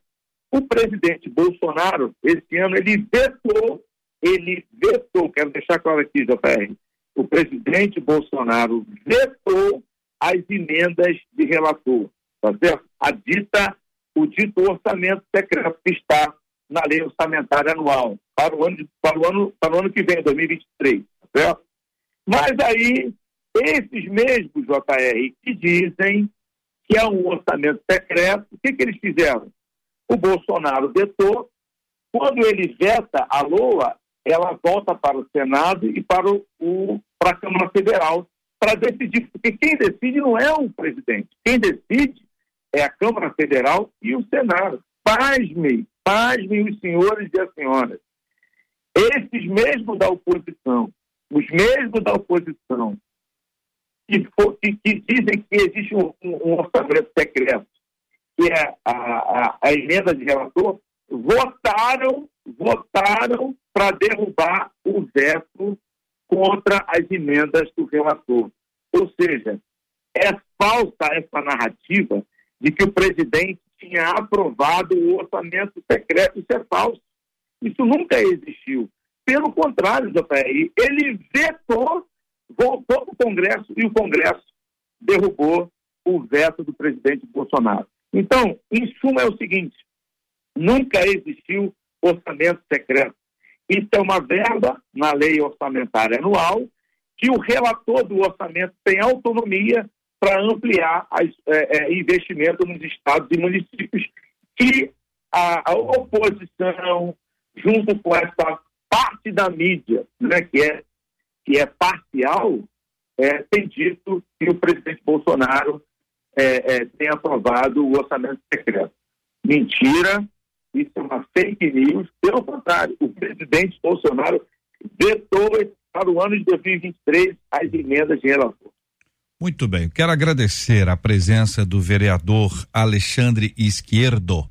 O presidente Bolsonaro, esse ano, ele vetou, ele vetou, quero deixar claro aqui, JR, o presidente Bolsonaro vetou as emendas de relator, tá certo? A dita, o dito orçamento secreto que está na lei orçamentária anual para o ano, para o ano, para o ano que vem, 2023, tá certo? Mas aí, esses mesmos, JR, que dizem que é um orçamento secreto, o que, que eles fizeram? O Bolsonaro vetou, quando ele veta a LOA, ela volta para o Senado e para, o, para a Câmara Federal para decidir, porque quem decide não é o presidente, quem decide é a Câmara Federal e o Senado. Pasmem, pasmem os senhores e as senhoras. Esses mesmos da oposição, os mesmos da oposição, que, que- que dizem que existe um- um orçamento secreto, que é a, a- a emenda de relator, votaram, votaram para derrubar o veto contra as emendas do relator. Ou seja, é falsa essa narrativa de que o presidente tinha aprovado o orçamento secreto. Isso é falso. Isso nunca existiu. Pelo contrário, JR, ele vetou, voltou para o Congresso e o Congresso derrubou o veto do presidente Bolsonaro. Então, em suma, é o seguinte: nunca existiu orçamento secreto. Isso é uma verba na lei orçamentária anual que o relator do orçamento tem autonomia para ampliar as, é, é, investimento nos estados e municípios que a, a oposição, junto com essa parte da mídia, né, que, é, que é parcial, é, tem dito que o presidente Bolsonaro é, é, tem aprovado o orçamento secreto. Mentira, isso é uma fake news. Pelo contrário, o presidente Bolsonaro vetou para o ano de 2023 as emendas de relator. Muito bem, quero agradecer a presença do vereador Alexandre Izquierdo,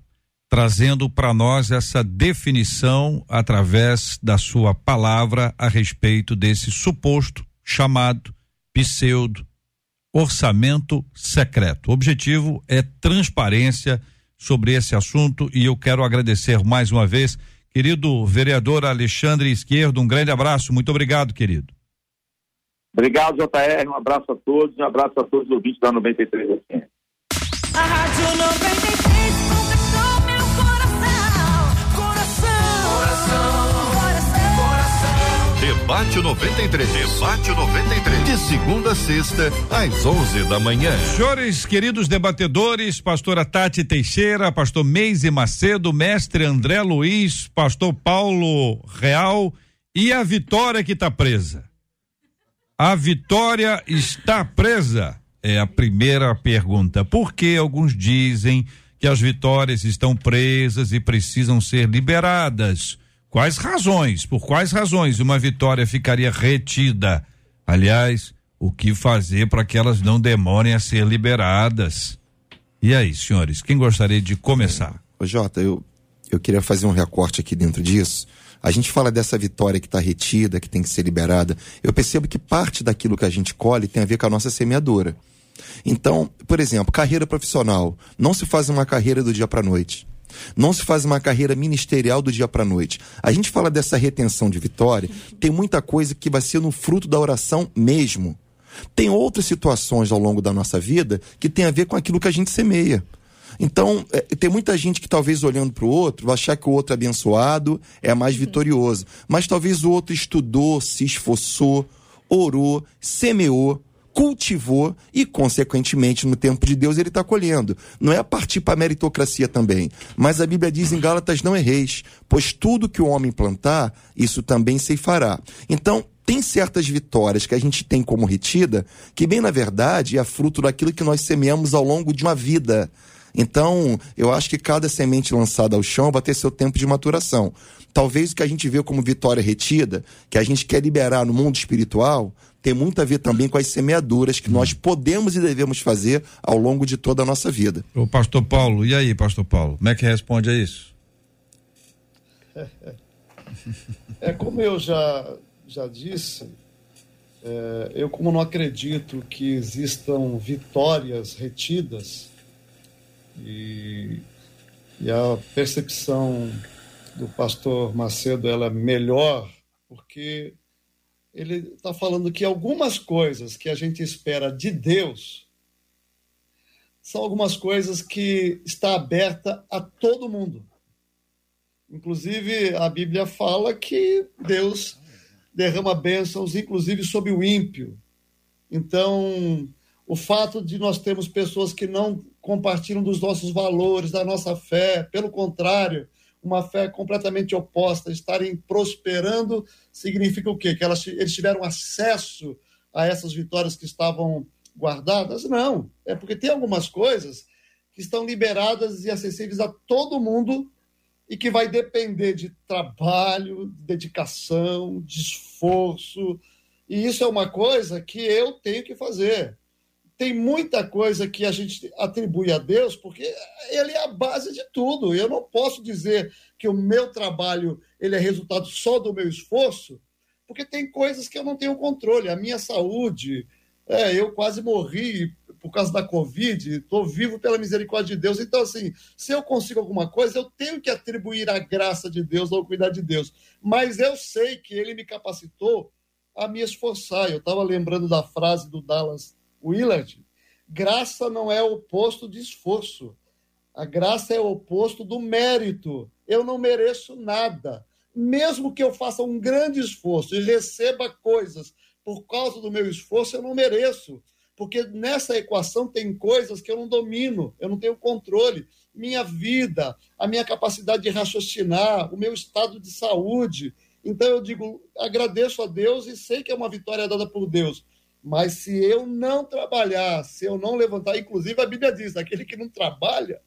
trazendo para nós essa definição através da sua palavra a respeito desse suposto chamado pseudo orçamento secreto. O objetivo é transparência sobre esse assunto e eu quero agradecer mais uma vez, querido vereador Alexandre Izquierdo, um grande abraço, muito obrigado, querido. Obrigado, JR. Um abraço a todos, um abraço a todos os ouvintes da 93 FM. A Rádio 93 Debate 93. Debate 93. De segunda a sexta, às 11 da manhã. Senhores, queridos debatedores, pastora Tati Teixeira, pastor Meise Macedo, mestre André Luiz, pastor Paulo Real e a Vitória que está presa. A Vitória está presa? É a primeira pergunta. Por que alguns dizem que as vitórias estão presas e precisam ser liberadas? Quais razões? Por quais razões uma vitória ficaria retida? Aliás, o que fazer para que elas não demorem a ser liberadas? E aí, senhores, quem gostaria de começar? Ô Jota, eu, eu queria fazer um recorte aqui dentro disso. A gente fala dessa vitória que está retida, que tem que ser liberada. Eu percebo que parte daquilo que a gente colhe tem a ver com a nossa semeadora. Então, por exemplo, carreira profissional. Não se faz uma carreira do dia para noite. Não se faz uma carreira ministerial do dia para noite. A gente fala dessa retenção de vitória, tem muita coisa que vai ser no fruto da oração mesmo. Tem outras situações ao longo da nossa vida que tem a ver com aquilo que a gente semeia. Então, é, tem muita gente que talvez olhando para o outro vai achar que o outro é abençoado, é mais vitorioso. Mas talvez o outro estudou, se esforçou, orou, semeou, cultivou e, consequentemente, no tempo de Deus ele está colhendo. Não é partir para a meritocracia também. Mas a Bíblia diz em Gálatas: não erreis, pois tudo que o homem plantar, isso também se fará. Então, tem certas vitórias que a gente tem como retida, que bem na verdade é fruto daquilo que nós semeamos ao longo de uma vida. Então, eu acho que cada semente lançada ao chão vai ter seu tempo de maturação. Talvez o que a gente vê como vitória retida, que a gente quer liberar no mundo espiritual, tem muito a ver também com as semeaduras que nós podemos e devemos fazer ao longo de toda a nossa vida. O pastor Paulo, e aí, pastor Paulo, como é que responde a isso? É como eu já, já disse, é, eu como não acredito que existam vitórias retidas e, e a percepção do pastor Macedo ela é melhor porque ele está falando que algumas coisas que a gente espera de Deus são algumas coisas que está aberta a todo mundo. Inclusive, a Bíblia fala que Deus derrama bênçãos, inclusive sobre o ímpio. Então, o fato de nós termos pessoas que não compartilham dos nossos valores, da nossa fé, pelo contrário, uma fé completamente oposta, estarem prosperando, significa o quê? Que elas, eles tiveram acesso a essas vitórias que estavam guardadas? Não, é porque tem algumas coisas que estão liberadas e acessíveis a todo mundo e que vai depender de trabalho, de dedicação, de esforço. E isso é uma coisa que eu tenho que fazer. Tem muita coisa que a gente atribui a Deus, porque ele é a base de tudo. Eu não posso dizer que o meu trabalho ele é resultado só do meu esforço, porque tem coisas que eu não tenho controle. A minha saúde, é, eu quase morri por causa da Covid, estou vivo pela misericórdia de Deus. Então, assim, se eu consigo alguma coisa, eu tenho que atribuir a graça de Deus, ao cuidar de Deus. Mas eu sei que ele me capacitou a me esforçar. Eu estava lembrando da frase do Dallas Willard: graça não é o oposto de esforço. A graça é o oposto do mérito. Eu não mereço nada. Mesmo que eu faça um grande esforço e receba coisas por causa do meu esforço, eu não mereço porque nessa equação tem coisas que eu não domino, eu não tenho controle. Minha vida, a minha capacidade de raciocinar, o meu estado de saúde. Então eu digo, agradeço a Deus e sei que é uma vitória dada por Deus. Mas se eu não trabalhar, se eu não levantar, inclusive a Bíblia diz: aquele que não trabalha,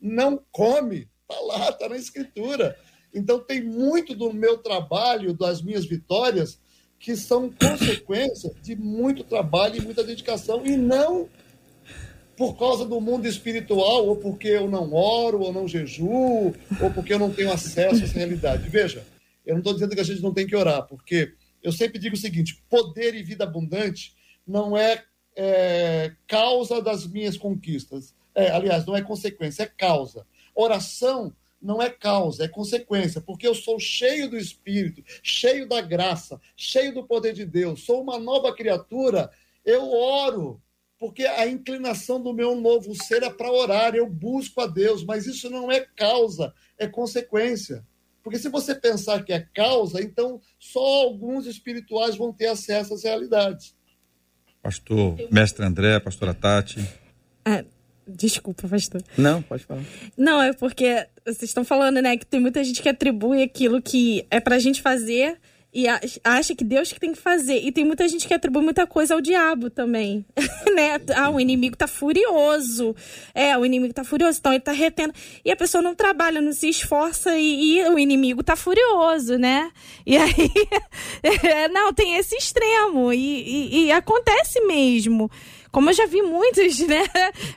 não come. Está lá, está na Escritura. Então tem muito do meu trabalho, das minhas vitórias, que são consequência de muito trabalho e muita dedicação, e não por causa do mundo espiritual, ou porque eu não oro, ou não jejuo, ou porque eu não tenho acesso a essa realidade. Veja, eu não estou dizendo que a gente não tem que orar, porque eu sempre digo o seguinte: poder e vida abundante não é, é causa das minhas conquistas. É, aliás, não é consequência, é causa. Oração não é causa, é consequência, porque eu sou cheio do Espírito, cheio da graça, cheio do poder de Deus, sou uma nova criatura, eu oro, porque a inclinação do meu novo ser é para orar, eu busco a Deus, mas isso não é causa, é consequência. Porque se você pensar que é causa, então só alguns espirituais vão ter acesso às realidades. Pastor, mestre André, pastora Tati. Ah, desculpa, pastor. Não, pode falar. Não, é porque vocês estão falando, né, que tem muita gente que atribui aquilo que é pra gente fazer e acha que Deus que tem que fazer. E tem muita gente que atribui muita coisa ao diabo também, né? Ah, o inimigo tá furioso. É, o inimigo tá furioso, então ele tá retendo. E a pessoa não trabalha, não se esforça e, e o inimigo tá furioso, né? E aí, é, não, tem esse extremo e, e- e acontece mesmo. Como eu já vi muitos, né?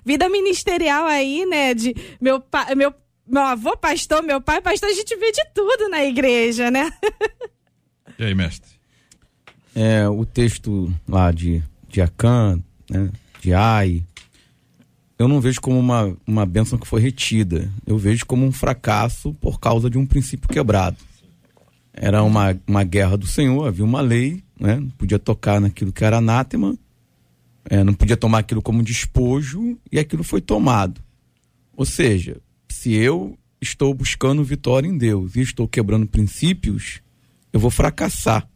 Vida ministerial aí, né? De meu pai, meu meu avô pastor, meu pai pastor, a gente vê de tudo na igreja, né? E aí, mestre? É, o texto lá de, de Acã, né, de Ai, eu não vejo como uma, uma bênção que foi retida. Eu vejo como um fracasso por causa de um princípio quebrado. Era uma, uma guerra do Senhor, havia uma lei, né, não podia tocar naquilo que era anátema, É, não podia tomar aquilo como despojo e aquilo foi tomado. Ou seja, se eu estou buscando vitória em Deus e estou quebrando princípios, eu vou fracassar.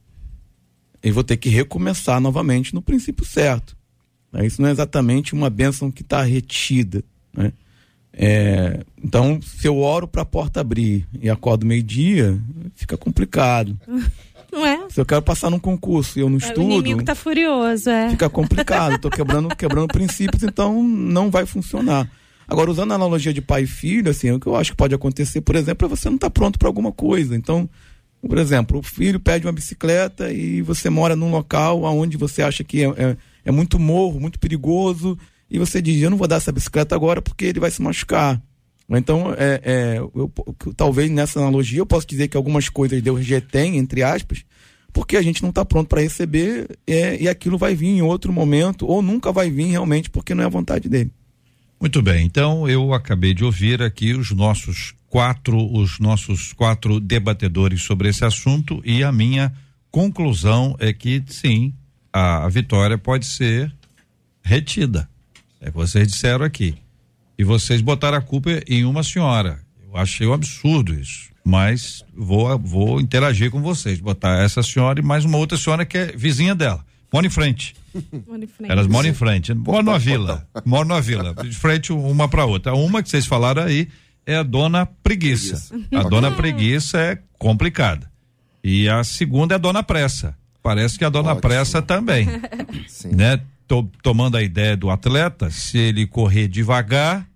Eu vou ter que recomeçar novamente no princípio certo. Né? Isso não é exatamente uma bênção que está retida. Né? É, então, se eu oro para a porta abrir e acordo meio-dia, fica complicado. Não é? Se eu quero passar num concurso e eu não O estudo, inimigo tá furioso, é. fica complicado. Estou quebrando, quebrando princípios, então não vai funcionar. Agora, usando a analogia de pai e filho, assim, o que eu acho que pode acontecer, por exemplo, é você não estar pronto para alguma coisa. Então, por exemplo, o filho pede uma bicicleta e você mora num local onde você acha que é, é, é muito morro, muito perigoso, e você diz, eu não vou dar essa bicicleta agora porque ele vai se machucar. Então, é, é, eu, talvez nessa analogia eu posso dizer que algumas coisas Deus retém, entre aspas, porque a gente não está pronto para receber é, e aquilo vai vir em outro momento, ou nunca vai vir realmente porque não é a vontade dele. Muito bem, então eu acabei de ouvir aqui os nossos quatro, os nossos quatro debatedores sobre esse assunto e a minha conclusão é que sim, a, a vitória pode ser retida. É que vocês disseram aqui. E vocês botaram a culpa em uma senhora. Eu achei um absurdo isso. Mas vou, vou interagir com vocês. Botar essa senhora e mais uma outra senhora que é vizinha dela. Mora em frente. Elas moram em frente. Moram numa vila. Moram numa vila. De frente uma para outra. Uma que vocês falaram aí é a dona preguiça. A dona preguiça é complicada. E a segunda é a dona pressa. Parece que a dona Ótimo. pressa também. Sim. né? Tô- tomando a ideia do atleta, se ele correr devagar,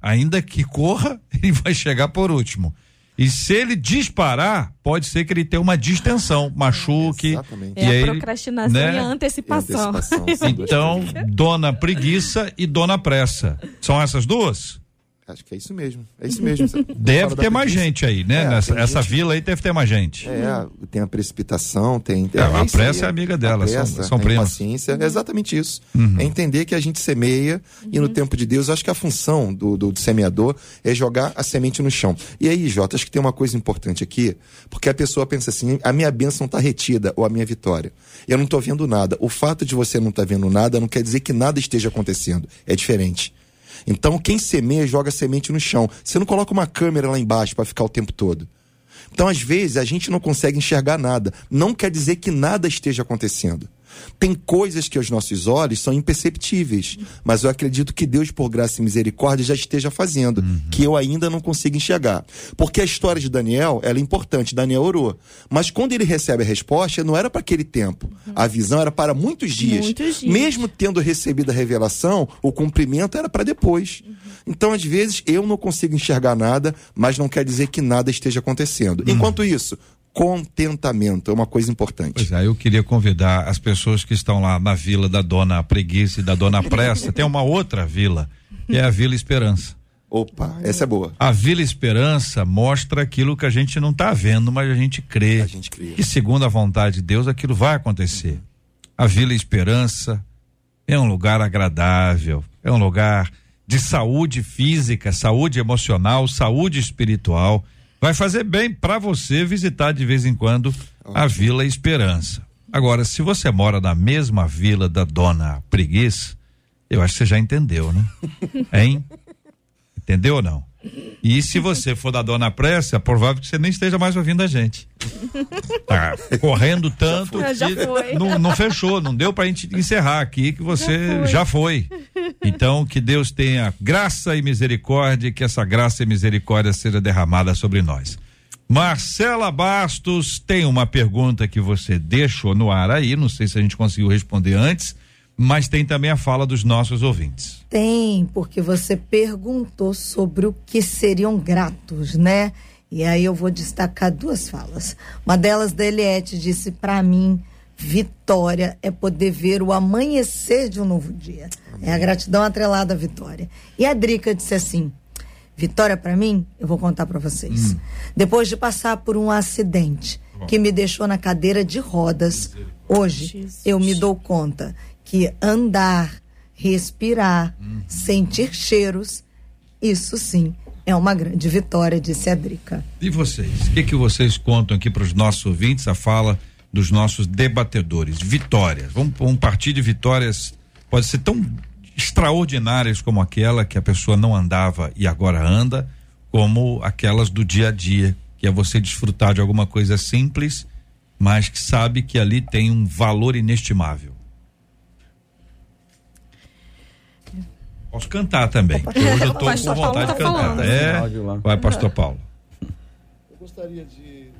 ainda que corra, ele vai chegar por último. E se ele disparar, pode ser que ele tenha uma distensão, machuque. Exatamente. E É aí a procrastinação né? e a antecipação. Antecipação, são duas Então, dona preguiça e dona pressa. São essas duas? Acho que é isso mesmo. É isso mesmo. Deve ter mais gente aí, né? É, Nessa, essa gente- vila aí deve ter mais gente. É, tem a precipitação, tem. É, a pressa é amiga dela, a são- pressa, são a primas. impaciência, é exatamente isso. Uhum. É entender que a gente semeia e no tempo de Deus, acho que a função do, do, do semeador é jogar a semente no chão. E aí, Jota, acho que tem uma coisa importante aqui, porque a pessoa pensa assim: a minha bênção está retida ou a minha vitória. Eu não estou vendo nada. O fato de você não estar vendo nada não quer dizer que nada esteja acontecendo. É diferente. Então, quem semeia joga semente no chão. Você não coloca uma câmera lá embaixo para ficar o tempo todo. Então, às vezes, a gente não consegue enxergar nada. Não quer dizer que nada esteja acontecendo. Tem coisas que aos nossos olhos são imperceptíveis, mas eu acredito que Deus, por graça e misericórdia, já esteja fazendo, que eu ainda não consigo enxergar. Porque a história de Daniel, ela é importante, Daniel orou. Mas quando ele recebe a resposta, não era para aquele tempo. A visão era para muitos dias. Muitos dias. Mesmo tendo recebido a revelação, o cumprimento era para depois. Então, às vezes, eu não consigo enxergar nada, mas não quer dizer que nada esteja acontecendo. Enquanto isso, contentamento é uma coisa importante. Pois é, eu queria convidar as pessoas que estão lá na vila da Dona Preguiça e da Dona Pressa. Tem uma outra vila, que é a Vila Esperança. Opa, essa é boa. A Vila Esperança mostra aquilo que a gente não está vendo, mas a gente crê. A gente crê. Que segundo a vontade de Deus, aquilo vai acontecer. A Vila Esperança é um lugar agradável, é um lugar de saúde física, saúde emocional, saúde espiritual. Vai fazer bem para você visitar de vez em quando a Vila Esperança. Agora, se você mora na mesma vila da Dona Preguiça, eu acho que você já entendeu, né? Hein? Entendeu ou não? E se você for da Dona Pressa, é provável que você nem esteja mais ouvindo a gente. Tá correndo tanto Já que foi. Não, não fechou, não deu pra gente encerrar aqui que você já foi. Então, que Deus tenha graça e misericórdia, e que essa graça e misericórdia seja derramada sobre nós. Marcela Bastos tem uma pergunta que você deixou no ar aí, não sei se a gente conseguiu responder antes, mas tem também a fala dos nossos ouvintes. Tem, porque você perguntou sobre o que seriam gratos, né? E aí eu vou destacar duas falas. Uma delas da Eliette disse para mim, vitória é poder ver o amanhecer de um novo dia. É a gratidão atrelada à vitória. E a Drica disse assim: Vitória para mim, eu vou contar para vocês. Depois de passar por um acidente que me deixou na cadeira de rodas, hoje Jesus. eu me dou conta que andar, respirar, sentir cheiros, isso sim é uma grande vitória, disse a Drica. E vocês? O que, que vocês contam aqui para os nossos ouvintes? A fala dos nossos debatedores. Vitórias. Vamos, vamos partir de vitórias pode ser tão extraordinárias como aquela que a pessoa não andava e agora anda, como aquelas do dia a dia, que é você desfrutar de alguma coisa simples, mas que sabe que ali tem um valor inestimável. Posso cantar também. porque Hoje eu tô com vontade tá de cantar. falando. É, vai, pastor Paulo. Eu gostaria de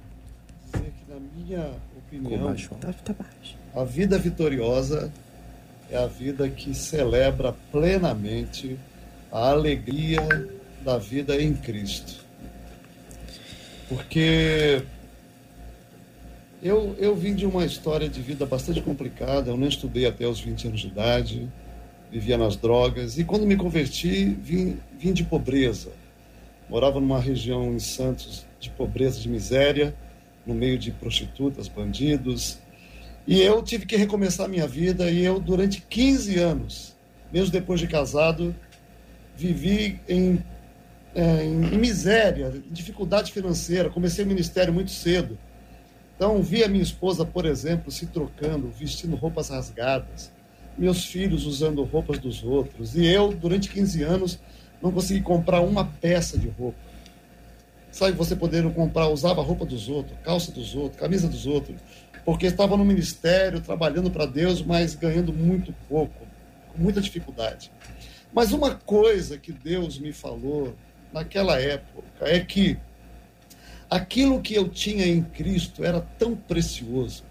dizer que, na minha opinião, a vida vitoriosa é a vida que celebra plenamente a alegria da vida em Cristo. Porque eu, eu vim de uma história de vida bastante complicada, eu não estudei até os 20 anos de idade, vivia nas drogas, e quando me converti, vim, vim de pobreza. Morava numa região em Santos de pobreza, de miséria, no meio de prostitutas, bandidos. E eu tive que recomeçar minha vida e eu, durante 15 anos, mesmo depois de casado, vivi em, eh, em miséria, dificuldade financeira. Comecei o ministério muito cedo. Então, vi a minha esposa, por exemplo, se trocando, vestindo roupas rasgadas, meus filhos usando roupas dos outros, e eu, durante 15 anos, não consegui comprar uma peça de roupa. Sabe, você podendo comprar, usava a roupa dos outros, calça dos outros, camisa dos outros, porque estava no ministério, trabalhando para Deus, mas ganhando muito pouco, com muita dificuldade. Mas uma coisa que Deus me falou naquela época é que aquilo que eu tinha em Cristo era tão precioso,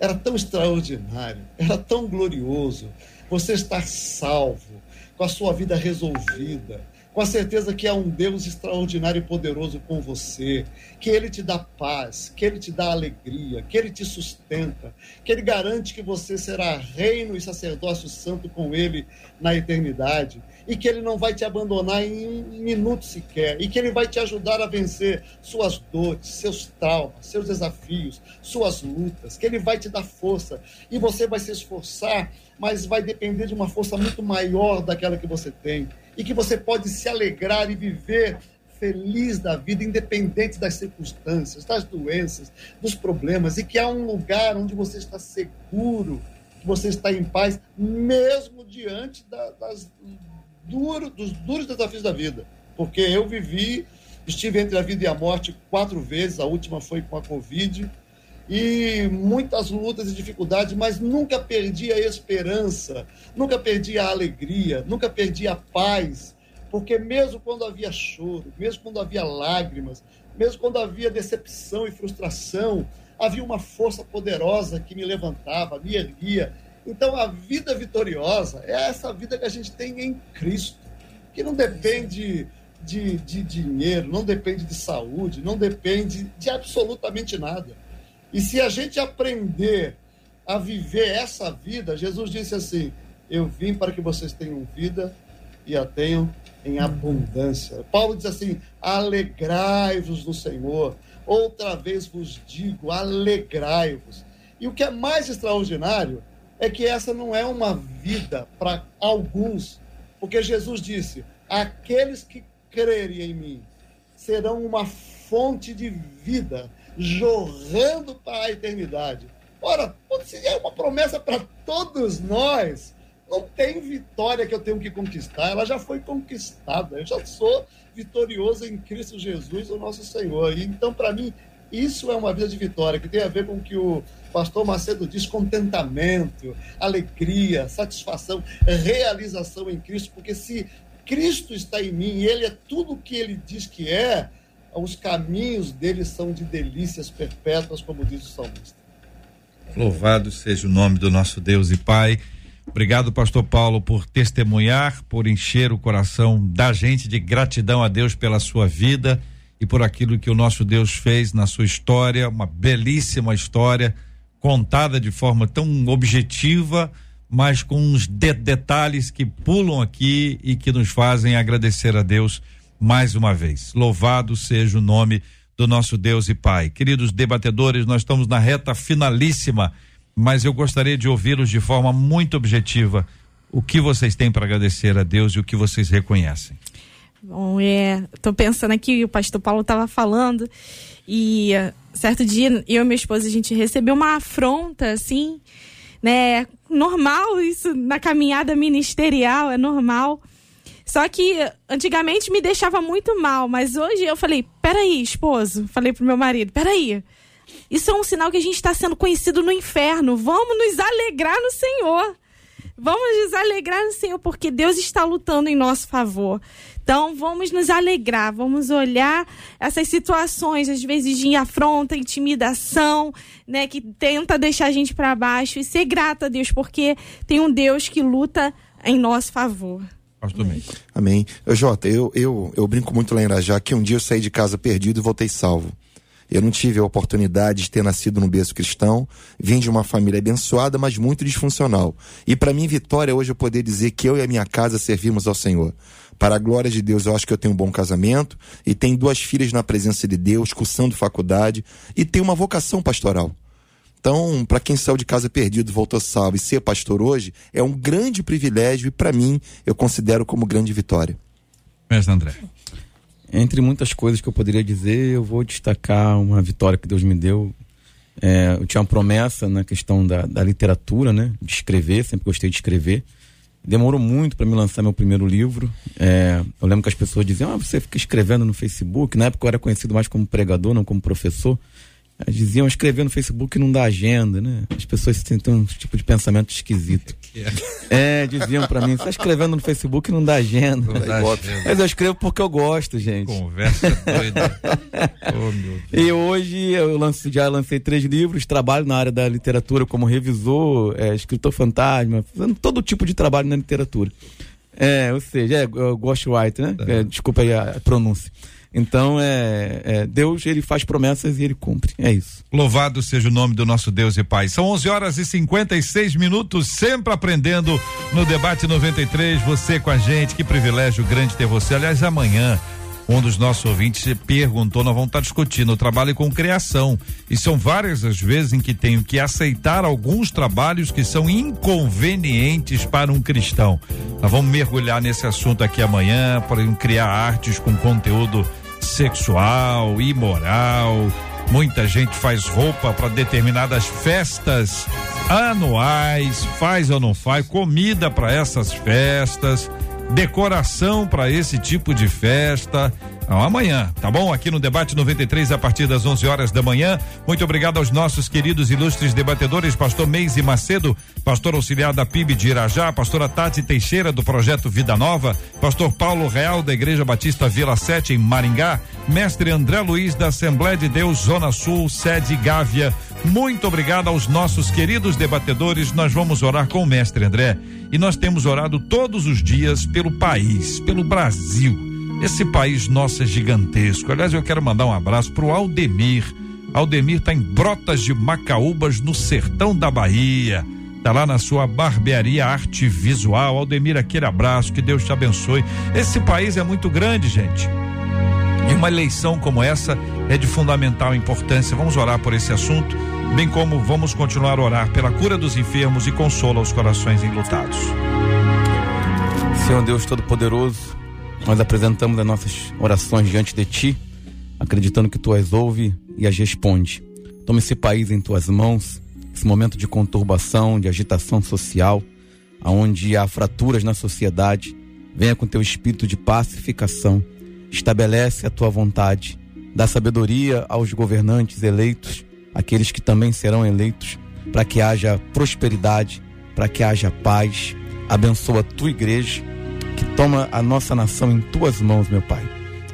era tão extraordinário, era tão glorioso. Você estar salvo, com a sua vida resolvida, com a certeza que há um Deus extraordinário e poderoso com você, que Ele te dá paz, que Ele te dá alegria, que Ele te sustenta, que Ele garante que você será reino e sacerdócio santo com Ele na eternidade, e que Ele não vai te abandonar em um minuto sequer, e que Ele vai te ajudar a vencer suas dores, seus traumas, seus desafios, suas lutas, que Ele vai te dar força, e você vai se esforçar, mas vai depender de uma força muito maior daquela que você tem e que você pode se alegrar e viver feliz da vida, independente das circunstâncias, das doenças, dos problemas, e que há um lugar onde você está seguro, que você está em paz, mesmo diante da- das duro, dos duros desafios da vida. Porque eu vivi, estive entre a vida e a morte quatro vezes, a última foi com a Covid, e muitas lutas e dificuldades, mas nunca perdi a esperança, nunca perdi a alegria, nunca perdi a paz, porque mesmo quando havia choro, mesmo quando havia lágrimas, mesmo quando havia decepção e frustração, havia uma força poderosa que me levantava, me erguia. Então a vida vitoriosa é essa vida que a gente tem em Cristo, que não depende de, de dinheiro, não depende de saúde, não depende de absolutamente nada. E se a gente aprender a viver essa vida, Jesus disse assim: Eu vim para que vocês tenham vida e a tenham em abundância. Paulo diz assim: Alegrai-vos no Senhor. Outra vez vos digo: alegrai-vos. E o que é mais extraordinário é que essa não é uma vida para alguns, porque Jesus disse: Aqueles que crerem em mim serão uma fonte de vida jorrando para a eternidade. Ora, se é uma promessa para todos nós, não tem vitória que eu tenho que conquistar, ela já foi conquistada. Eu já sou vitorioso em Cristo Jesus, o nosso Senhor. E então, para mim, isso é uma vida de vitória, que tem a ver com o que o pastor Macedo diz: contentamento, alegria, satisfação, realização em Cristo, porque se Cristo está em mim e Ele é tudo o que Ele diz que é, os caminhos dele são de delícias perpétuas, como diz o salmista. Louvado seja o nome do nosso Deus e Pai. Obrigado, pastor Paulo, por testemunhar, por encher o coração da gente de gratidão a Deus pela sua vida e por aquilo que o nosso Deus fez na sua história, uma belíssima história contada de forma tão objetiva, mas com uns de- detalhes que pulam aqui e que nos fazem agradecer a Deus mais uma vez. Louvado seja o nome do nosso Deus e Pai. Queridos debatedores, nós estamos na reta finalíssima, mas eu gostaria de ouvi-los de forma muito objetiva. O que vocês têm para agradecer a Deus e o que vocês reconhecem? Bom, é, tô pensando aqui, o pastor Paulo estava falando, e eh, certo dia, eu e minha esposa, a gente recebeu uma afronta, assim, né, normal isso na caminhada ministerial, é normal. Só que antigamente me deixava muito mal, mas hoje eu falei: peraí, esposo, falei pro meu marido: peraí. Isso é um sinal que a gente está sendo conhecido no inferno. Vamos nos alegrar no Senhor. Vamos nos alegrar no Senhor, porque Deus está lutando em nosso favor. Então, vamos nos alegrar, vamos olhar essas situações, às vezes de afronta, intimidação, né, que tenta deixar a gente para baixo e ser grata a Deus, porque tem um Deus que luta em nosso favor. Pastor. Amém. Ô, Jota, eu, eu, eu brinco muito lá em Irajá que um dia eu saí de casa perdido e voltei salvo. Eu não tive a oportunidade de ter nascido no berço cristão, vim de uma família abençoada, mas muito disfuncional. E para mim, vitória hoje eu poder dizer que eu e a minha casa servimos ao Senhor. Para a glória de Deus, eu acho que eu tenho um bom casamento e tenho duas filhas na presença de Deus, cursando faculdade e tenho uma vocação pastoral. Então, para quem saiu de casa perdido, voltou salvo e ser pastor hoje, é um grande privilégio e para mim eu considero como grande vitória. Mestre André. Entre muitas coisas que eu poderia dizer, eu vou destacar uma vitória que Deus me deu. É, eu tinha uma promessa na questão da, da literatura, né? De escrever, sempre gostei de escrever. Demorou muito para me lançar meu primeiro livro. É, eu lembro que as pessoas diziam: ah, você fica escrevendo no Facebook. Na época eu era conhecido mais como pregador, não como professor. Diziam escrever no Facebook não dá agenda, né? As pessoas têm um tipo de pensamento esquisito. É, diziam pra mim, você tá escrevendo no Facebook não dá agenda. Não dá agenda. Mas eu escrevo porque eu gosto, gente. Conversa doida. oh, meu Deus. E hoje eu lance, já lancei três livros, trabalho na área da literatura como revisor, é, escritor fantasma, fazendo todo tipo de trabalho na literatura. É, ou seja, é, é ghostwriter, né? É, desculpa aí a pronúncia. Então, é, é, Deus, ele faz promessas e ele cumpre. É isso. Louvado seja o nome do nosso Deus e Pai. São 11 horas e 56 minutos, sempre aprendendo no Debate 93. Você com a gente, que privilégio grande ter você. Aliás, amanhã. Um dos nossos ouvintes perguntou, nós vamos estar discutindo o trabalho com criação. E são várias as vezes em que tenho que aceitar alguns trabalhos que são inconvenientes para um cristão. Nós vamos mergulhar nesse assunto aqui amanhã, para criar artes com conteúdo sexual, imoral. Muita gente faz roupa para determinadas festas anuais, faz ou não faz, comida para essas festas, decoração para esse tipo de festa. Amanhã, tá bom? Aqui no Debate 93, a partir das 11 horas da manhã. Muito obrigado aos nossos queridos ilustres debatedores, pastor Meise Macedo, pastor auxiliar da PIB de Irajá, pastora Tati Teixeira, do projeto Vida Nova, pastor Paulo Real, da Igreja Batista Vila 7, em Maringá, mestre André Luiz, da Assembleia de Deus, Zona Sul, sede Gávea. Muito obrigado aos nossos queridos debatedores. Nós vamos orar com o mestre André e nós temos orado todos os dias pelo país, pelo Brasil. Esse país nosso é gigantesco. Aliás, eu quero mandar um abraço pro Aldemir. Aldemir está em Brotas de Macaúbas, no sertão da Bahia. Tá lá na sua barbearia arte visual. Aldemir, aquele abraço, que Deus te abençoe. Esse país é muito grande, gente. Uma eleição como essa é de fundamental importância. Vamos orar por esse assunto, bem como vamos continuar a orar pela cura dos enfermos e consola os corações enlutados. Senhor Deus Todo-Poderoso, nós apresentamos as nossas orações diante de Ti, acreditando que Tu as ouve e as responde. Toma esse país em Tuas mãos, esse momento de conturbação, de agitação social, aonde há fraturas na sociedade. Venha com Teu espírito de pacificação, estabelece a Tua vontade, dá sabedoria aos governantes eleitos, aqueles que também serão eleitos, para que haja prosperidade, para que haja paz. Abençoa a Tua igreja que toma a nossa nação em tuas mãos, meu Pai.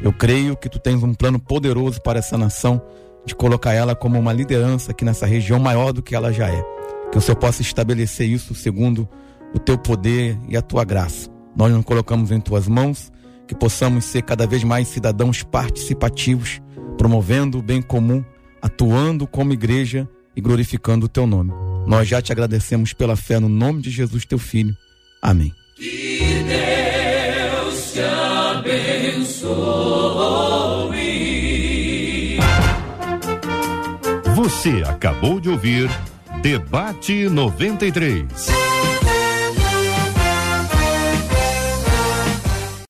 Eu creio que tu tens um plano poderoso para essa nação, de colocar ela como uma liderança aqui nessa região maior do que ela já é. Que o Senhor possa estabelecer isso segundo o teu poder e a tua graça. Nós nos colocamos em tuas mãos, que possamos ser cada vez mais cidadãos participativos, promovendo o bem comum, atuando como igreja e glorificando o teu nome. Nós já te agradecemos pela fé no nome de Jesus, teu filho. Amém. Que Deus te abençoe. Você acabou de ouvir Debate 93.